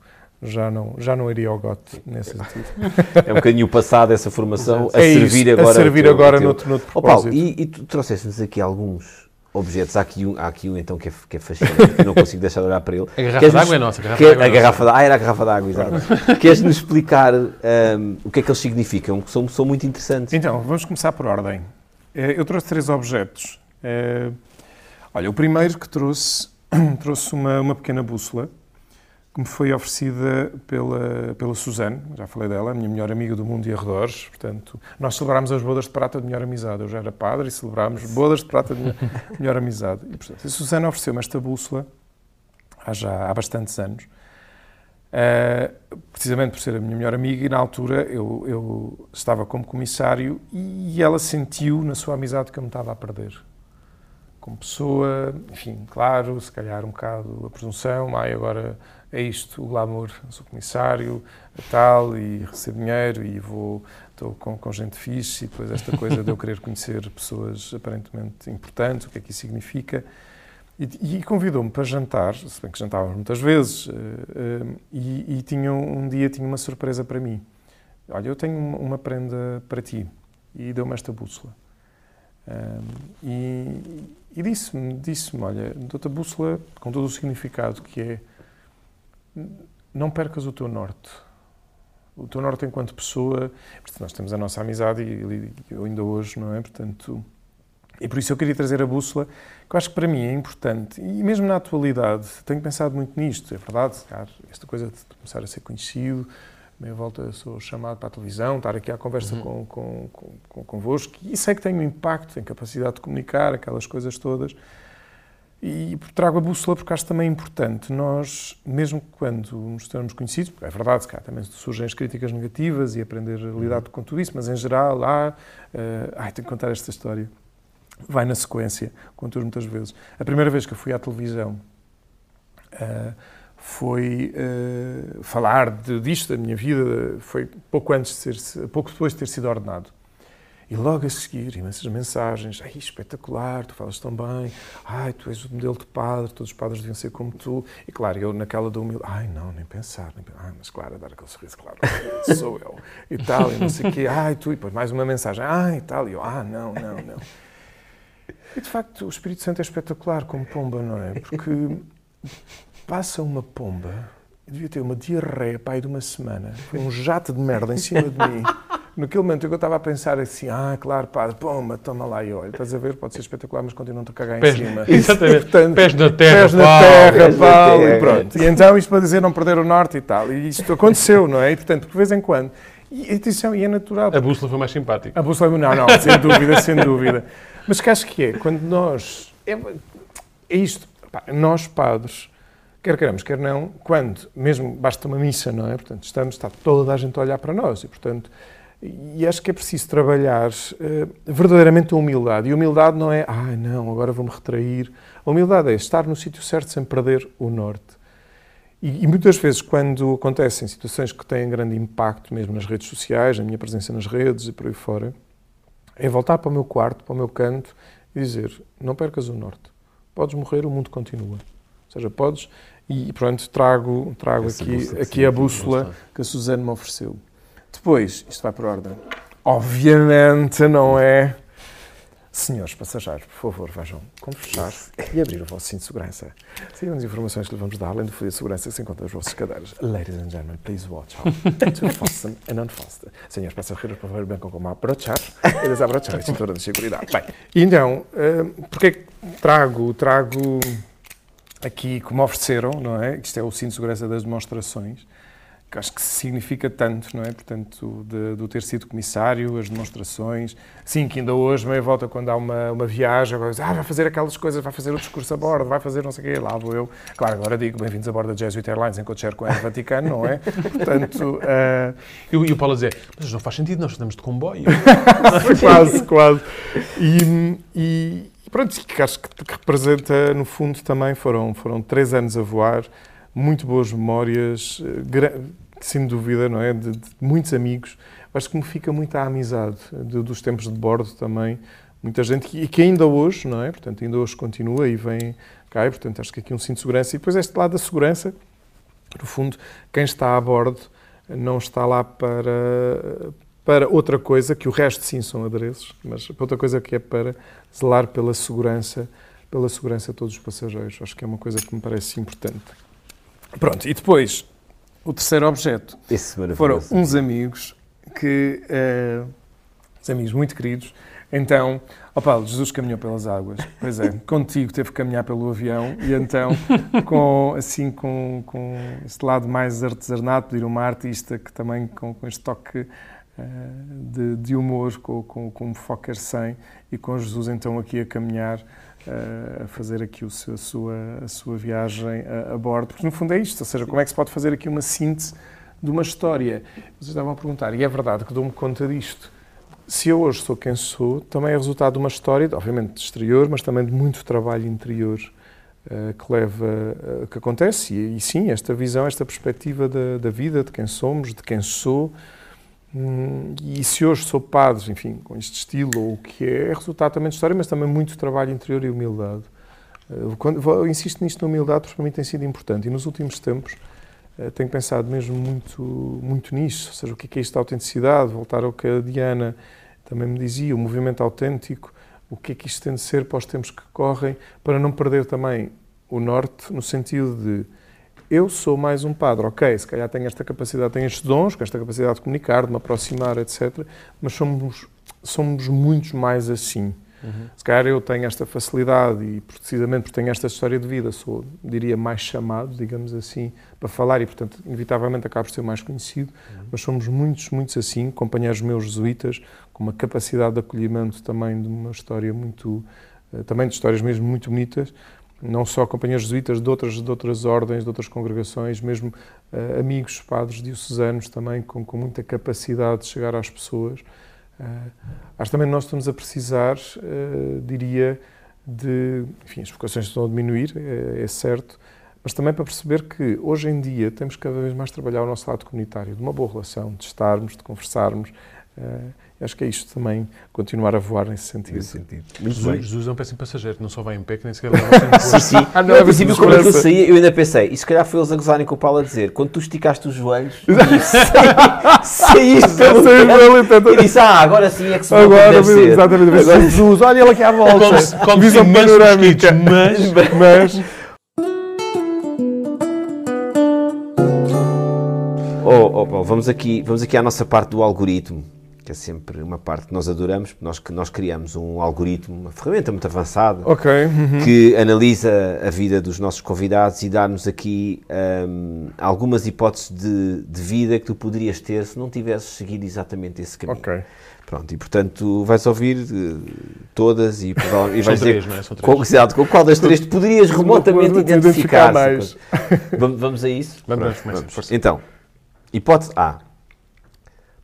Já não, já não iria ao gote nesse sentido. É um bocadinho o passado essa formação a É servir isso, agora. a servir teu- agora o teu- noutro, noutro Ó Paulo, e, e tu trouxeste-nos aqui alguns objetos. Há aqui um, há aqui um então que é, que é fascinante, que eu não consigo deixar de olhar para ele. A garrafa d'água é nossa, a garrafa d'água é a garrafa. Ah, era a garrafa d'água, exato. Queres-nos explicar hum, o que é que eles significam? Que são, são muito interessantes. Então, vamos começar por ordem. Eh, Eu trouxe três objetos. Eh, Olha, o primeiro que trouxe, trouxe uma, uma pequena bússola que me foi oferecida pela, pela Suzane, já falei dela, a minha melhor amiga do mundo e arredores. Portanto, nós celebrámos as bodas de prata de melhor amizade. Eu já era padre e celebrámos bodas de prata de melhor, melhor amizade. E, portanto, a Suzane ofereceu-me esta bússola há já há bastantes anos. Uh, precisamente por ser a minha melhor amiga, e na altura eu, eu estava como comissário e ela sentiu na sua amizade que eu me estava a perder. Como pessoa, enfim, claro, se calhar um bocado a presunção, ai, agora é isto, o glamour, sou comissário, tal, e recebo dinheiro e vou, estou com, com gente fixe, e depois esta coisa de eu querer conhecer pessoas aparentemente importantes, o que é que isso significa. E, e convidou-me para jantar, se bem que jantávamos muitas vezes, eh, eh, e, e tinha um, dia tinha uma surpresa para mim. Olha, eu tenho uma, prenda para ti. E deu-me esta bússola. Um, e e disse-me, disse-me, olha, dou-te bússola com todo o significado que é não percas o teu norte. O teu norte enquanto pessoa, porque nós temos a nossa amizade e, ainda hoje, não é? Portanto, e por isso eu queria trazer a bússola, que eu acho que para mim é importante. E mesmo na atualidade, tenho pensado muito nisto. É verdade, cara, esta coisa de começar a ser conhecido, meia volta sou chamado para a televisão, estar aqui à conversa com, com, com, com, convosco, e sei que tenho um impacto, tenho capacidade de comunicar, aquelas coisas todas. E trago a bússola porque acho também importante. Nós, mesmo quando nos tornamos conhecidos, porque é verdade, cá também surgem as críticas negativas e aprender a lidar com tudo isso, mas em geral, lá, uh, ai, tenho que contar esta história vai na sequência, conto muitas vezes. A primeira vez que eu fui à televisão uh, foi uh, falar de, disto, da minha vida, foi pouco antes de ser, pouco depois de ter sido ordenado. E logo a seguir, imensas mensagens, ai, espetacular, tu falas tão bem, ai, tu és o modelo de padre, todos os padres deviam ser como tu. E claro, eu naquela da humildade, ai, não, nem pensar, nem pensar. ai, mas claro, a dar aquele sorriso, claro, sou eu, e tal, e não sei o quê, ai, tu, e depois mais uma mensagem, ai, tal, e eu, ah, não, não, não. E de facto, o Espírito Santo é espetacular como pomba, não é? Porque passa uma pomba, devia ter uma diarreia, pai, de uma semana, foi um jato de merda em cima de mim. Naquele momento eu estava a pensar assim, ah, claro, padre, pomba, toma lá e olha, estás a ver, pode ser espetacular, mas continuam-te a cagar Pés, em cima. Exatamente. Portanto, pés na terra, Pés na terra, pés terra. e pronto. E então isto para dizer não perder o norte e tal. E isto aconteceu, não é? E portanto, de vez em quando. E, atenção, e é natural. A bússola foi mais simpática. A bússola, não, não, sem dúvida, sem dúvida. Mas que acho que é, quando nós. É, é isto, pá, nós padres, quer queiramos, quer não, quando, mesmo basta uma missa, não é? Portanto, estamos, está toda a gente a olhar para nós e, portanto, e acho que é preciso trabalhar uh, verdadeiramente a humildade. E humildade não é, ah, não, agora vou-me retrair. A humildade é estar no sítio certo sem perder o norte. E, e, muitas vezes, quando acontecem situações que têm grande impacto, mesmo nas redes sociais, a minha presença nas redes e por aí fora, é voltar para o meu quarto, para o meu canto e dizer: não percas o norte. Podes morrer, o mundo continua. Ou seja, podes. E pronto, trago, trago aqui, aqui a bússola que a Suzane me ofereceu. Depois, isto vai por ordem. Obviamente não é. Senhores passageiros, por favor, vejam como fechar e abrir o vosso cinto de segurança. Sigam as informações que lhe vamos dar, além do fio de segurança que se encontra nas vossas cadeiras. Ladies and gentlemen, please watch how to fasten and unfasten. Senhores passageiros, por favor, venham com abrochar e desabrochar a cintura de segurança. Bem, então, uh, é que trago, trago aqui, como ofereceram, não é? Isto é o cinto de segurança das demonstrações que acho que significa tanto, não é? Portanto, de, de ter sido comissário, as demonstrações. Sim, que ainda hoje, meia volta, quando há uma, uma viagem, agora diz, ah, vai fazer aquelas coisas, vai fazer o discurso a bordo, vai fazer não sei o quê, lá vou eu. Claro, agora digo, bem-vindos a bordo da Jesuit Airlines, enquanto cheiro com o Vaticano, não é? Portanto... Uh... E, e, o Paulo a dizer, mas não faz sentido, nós estamos de comboio. quase, quase. E, e pronto, que acho que, que representa, no fundo, também foram, foram três anos a voar, muito boas memórias, sem dúvida, não é? De, de, muitos amigos, acho que me fica muito a amizade de, dos tempos de bordo também. Muita gente que, e que ainda hoje, não é? Portanto, ainda hoje continua e vem cá, e, portanto, acho que aqui um cinto de segurança. E depois este lado da segurança, no fundo, quem está a bordo não está lá para, para outra coisa, que o resto sim são adereços, mas para outra coisa que é para zelar pela segurança, pela segurança de todos os passageiros. Acho que é uma coisa que me parece importante. Pronto, e depois, o terceiro objeto. Foram uns amigos que, uh, uns amigos muito queridos, então, ó Paulo, Jesus caminhou pelas águas. Pois é, contigo teve que caminhar pelo avião e então, com, assim, com, com este lado mais artesanato, pedir uma artista que também com, com este toque uh, de, de, humor, com, com, com um Fokker 100 e com Jesus então aqui a caminhar, a fazer aqui o seu, a, sua, a sua viagem a, a bordo. Porque no fundo é isto, ou seja, como é que se pode fazer aqui uma síntese de uma história? Vocês estavam a perguntar, e é verdade que dou-me conta disto se eu hoje sou quem sou, também é resultado de uma história, obviamente exterior, mas também de muito trabalho interior uh, que leva, uh, que acontece. E, e, sim, esta visão, esta perspectiva da, da, vida, de quem somos, de quem sou. Hum, e se hoje sou padre, enfim, com este estilo ou o que é, é resultado também de história, mas também muito trabalho interior e humildade. Uh, quando, insisto nisto na humildade porque para mim tem sido importante. E nos últimos tempos tenho pensado mesmo muito, muito nisso, ou seja, o que é, é isto da autenticidade, voltar ao que a Diana também me dizia, o movimento autêntico, o que é que isto tem de ser para os tempos que correm, para não perder também o norte, no sentido de eu sou mais um padre, ok, se calhar tenho esta capacidade, tenho estes dons, com esta capacidade de comunicar, de me aproximar, etc., mas somos, somos muitos mais assim. Uhum. Se calhar eu tenho esta facilidade e precisamente porque tenho esta história de vida, sou, diria, mais chamado, digamos assim, para falar e, portanto, inevitavelmente acabo por ser mais conhecido, uhum. mas somos muitos, muitos assim, companheiros meus jesuítas, com uma capacidade de acolhimento também de uma história muito, eh, também de histórias mesmo muito bonitas, não só companheiros jesuítas de outras, de outras ordens, de outras congregações, mesmo uh, amigos, padres diocesanos também, com, com muita capacidade de chegar às pessoas. Uh, acho também nós estamos a precisar, uh, diria, de. Enfim, as vocações estão a diminuir, é, é, certo, mas também para perceber que hoje em dia temos cada vez mais trabalhar o nosso lado comunitário, de uma boa relação, de estarmos, de conversarmos. Uh, acho que é isto também, continuar a voar nesse sentido. Nesse sentido. Muito Jesus, bem. Jesus é um péssimo passageiro, não só vai em pé, que nem sequer leva Sim, sim. Ah, não, eu, é que eu saía, eu ainda pensei, e se calhar foi eles a gozarem com o Paulo a dizer, quando tu esticaste os joelhos, saíste pelo canto, e disse, ah, agora sim é que se agora, deve ser. Exatamente, agora, Jesus, olha ele aqui à volta. Como, como visão panorâmica. Mas, mas... Oh, oh, Paulo, vamos aqui, vamos aqui à nossa parte do algoritmo que é sempre uma parte que nós adoramos, nós que nós criamos um algoritmo, uma ferramenta muito avançada, okay. uhum. que analisa a vida dos nossos convidados e dá-nos aqui um, algumas hipóteses de, de, vida que tu poderias ter se não tivesses seguido exatamente esse caminho. Okay. Pronto, e portanto vais ouvir uh, todas e, e vais dizer três, não é? Três. Qual, com qual das três tu poderias remotamente identificar. mais. Vamos, vamos a isso? Vamos, vamos. vamos. Então, hipótese A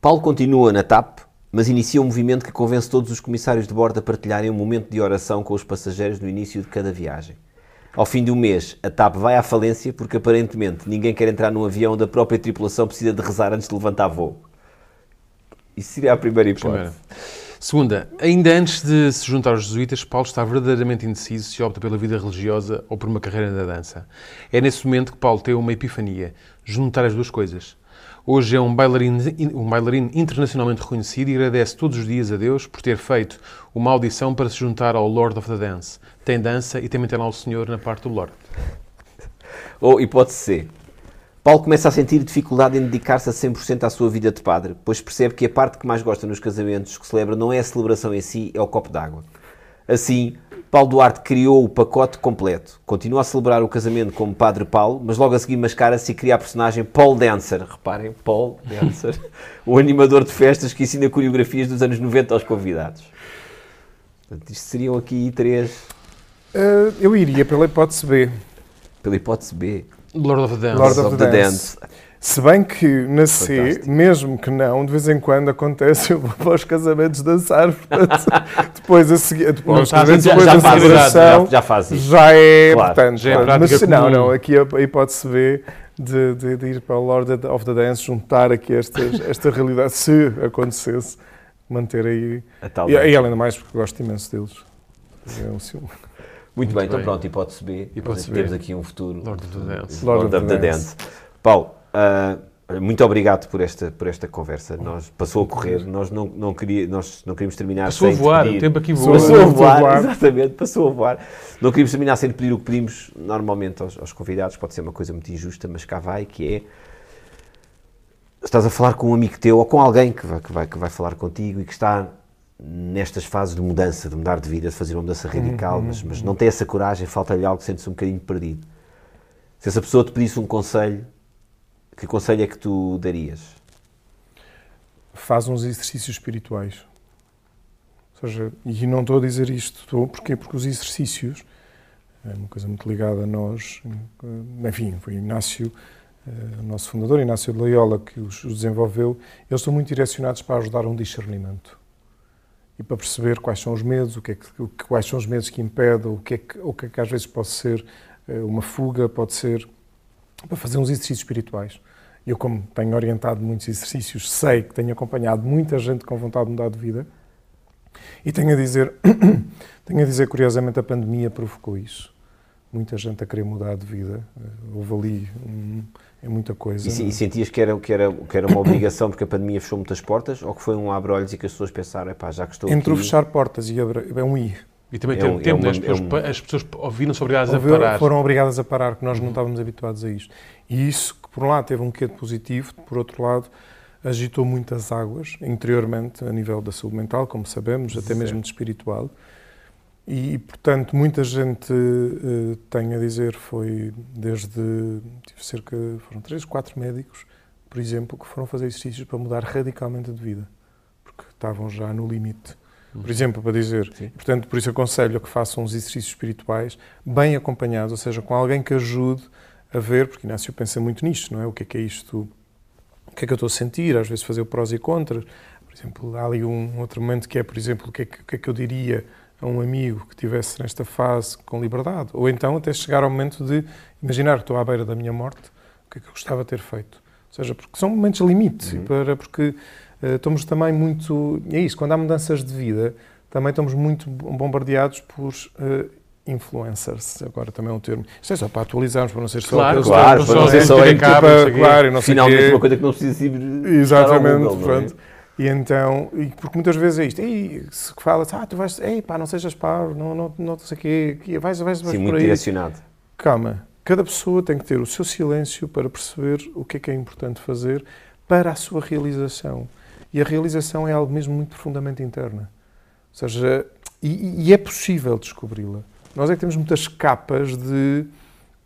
Paulo continua na TAP, mas inicia um movimento que convence todos os comissários de bordo a partilharem um momento de oração com os passageiros no início de cada viagem. Ao fim de um mês, a TAP vai à falência porque aparentemente ninguém quer entrar num avião onde a própria tripulação precisa de rezar antes de levantar voo. Isso seria a primeira hipótese. Primeira. Segunda, ainda antes de se juntar aos jesuítas, Paulo está verdadeiramente indeciso se opta pela vida religiosa ou por uma carreira na dança. É nesse momento que Paulo tem uma epifania, juntar as duas coisas. Hoje é um bailarino, um bailarino internacionalmente reconhecido e agradece todos os dias a Deus por ter feito uma audição para se juntar ao Lord of the Dance. Tem dança e também tem lá o Senhor na parte do Lord. Ou hipótese C. Paulo começa a sentir dificuldade em dedicar-se a 100% à sua vida de padre, pois percebe que a parte que mais gosta nos casamentos que celebra não é a celebração em si, é o copo d'água. Assim, Paulo Duarte criou o pacote completo. Continua a celebrar o casamento como Padre Paulo, mas logo a seguir mascara-se e cria a personagem Paul Dancer. Reparem, Paul Dancer, o animador de festas que ensina coreografias dos anos 90 aos convidados. Portanto, isto seriam aqui três. Uh, eu iria pela hipótese B. Pela hipótese B. Lord of the Dance. Lord of, of the, the Dance. Dance. Se bem que na C, mesmo que não, de vez em quando acontece, eu vou para os casamentos dançar, portanto, depois a seguir, depois, já, depois já, já, faz, já, já faz isso. Já é, claro, portanto, já é mas se não, não, aqui a, a hipótese B de, de, de ir para o Lord of the Dance, juntar aqui estas, esta realidade, se acontecesse, manter aí. A E, e além do mais, porque gosto imenso deles. É um ciúme. Muito, bem, então bem. pronto, hipótese B. Hipótese Temos B. aqui um futuro. Lord of the Dance. Lord, of the, Dance. Paulo, ah, muito obrigado por esta, por esta conversa. Nós, passou a correr, nós não, não, queria, nós não queríamos terminar Passou a sem te voar, pedir- o tempo aqui voa. Passou a Passou a voar, voar. exatamente, passou a voar. Não queríamos terminar sem pedir o que pedimos normalmente aos, aos convidados, pode ser uma coisa muito injusta, mas cá vai, que é estás a falar com um amigo teu ou com alguém que vai, que vai, que vai falar contigo e que está nestas fases de mudança, de mudar de vida, de fazer uma mudança radical, mas, mas não tem essa coragem, falta-lhe algo, sente-se um bocadinho perdido. Se essa pessoa te pedisse um conselho, que conselho é que tu darias? Faz uns exercícios espirituais. Ou seja, e não estou a dizer isto, estou? Porque os exercícios, é uma coisa muito ligada a nós, enfim, foi Inácio, eh, o nosso fundador, Inácio de Loyola, que os desenvolveu, eles estão muito direcionados para ajudar um discernimento e para perceber quais são os medos, o que é que- quais são os medos que impedem, o que é que, o que, é que às vezes pode ser eh, uma fuga, pode ser para fazer uns exercícios espirituais. Eu, como tenho orientado muitos exercícios, sei que tenho acompanhado muita gente com vontade de mudar de vida e tenho a dizer, tenho a dizer, curiosamente, a pandemia provocou isso. Muita gente a querer mudar de vida. Eh, Houve ali um, é muita coisa. E, é? e sentias que era, que, era, que era uma obrigação porque a pandemia fechou muitas portas ou que foi um abre-olhos e que as pessoas pensaram, epá, já que estou Entre aqui... fechar portas e abrir, é um I. E também É tem um- um tempo, é né? as, uma- pessoas, é um- as pessoas ouviram-se obrigadas a parar. Foram obrigadas a parar, que nós Uhum. não estávamos habituados a isto. E isso, por um lado teve um quê de positivo, por outro lado, agitou muitas águas, interiormente, a nível da saúde mental, como sabemos, até mesmo de espiritual. E, portanto, muita gente eh, tem a dizer, foi desde, tive cerca, foram três, quatro médicos, por exemplo, que foram fazer exercícios para mudar radicalmente de vida, porque estavam já no limite. Por exemplo, para dizer, Sim. portanto, por isso aconselho que façam uns exercícios espirituais bem acompanhados, ou seja, com alguém que ajude a ver, porque Inácio pensa muito nisto, não é? O que é que é isto? O que é que eu estou a sentir? Às vezes fazer o prós e contras. Por exemplo, há ali um outro momento que é, por exemplo, o que é que, que, é que eu diria a um amigo que estivesse nesta fase com liberdade? Ou então até chegar ao momento de imaginar que estou à beira da minha morte, o que é que eu gostava de ter feito? Ou seja, porque são momentos limite, Uhum. para, porque eh, estamos também muito. É isso, quando há mudanças de vida, também estamos muito bombardeados por eh, influencers. Agora também é um termo. Isto é só para atualizarmos, para não ser só. Claro, claro, para não ser só em não quê. claro, e não sei Finalmente quê. uma coisa que não precisa ir Exatamente, Google, não é? pronto. E então, e porque muitas vezes é isto, e se fala ah, tu vais, ei pá, não sejas paro, não, não, não sei o quê, que vais, vais, vais Sim, por muito aí. direcionado. Calma, cada pessoa tem que ter o seu silêncio para perceber o que é que é importante fazer para a sua realização. E a realização é algo mesmo muito profundamente interna. Ou seja, e, e é possível descobri-la. Nós é que temos muitas capas de,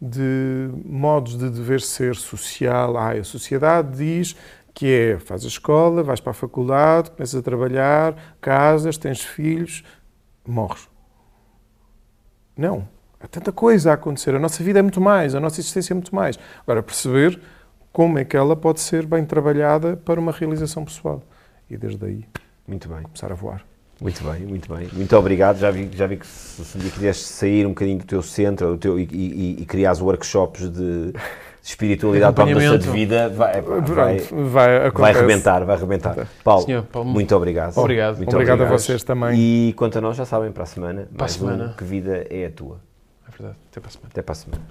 de modos de dever ser social. Ah, a sociedade diz que é, faz a escola, vais para a faculdade, começas a trabalhar, casas, tens filhos, morres. Não. Há tanta coisa a acontecer. A nossa vida é muito mais, a nossa existência é muito mais. Agora, perceber como é que ela pode ser bem trabalhada para uma realização pessoal. E desde aí, Muito bem. começar a voar. Muito bem, muito bem. Muito obrigado. Já vi, já vi que se, se dia quiseres sair um bocadinho do teu centro do teu, e, e, e criares workshops de, de espiritualidade para a mudança de vida, vai, vai, vai, vai arrebentar, vai arrebentar. Paulo, Senhor, Paulo, muito obrigado. Obrigado. Muito Obrigado a obrigado. vocês também. E quanto a nós, já sabem, para a semana, Para a mais semana. um Que Vida é a Tua. É verdade. Até para a semana. Até para a semana.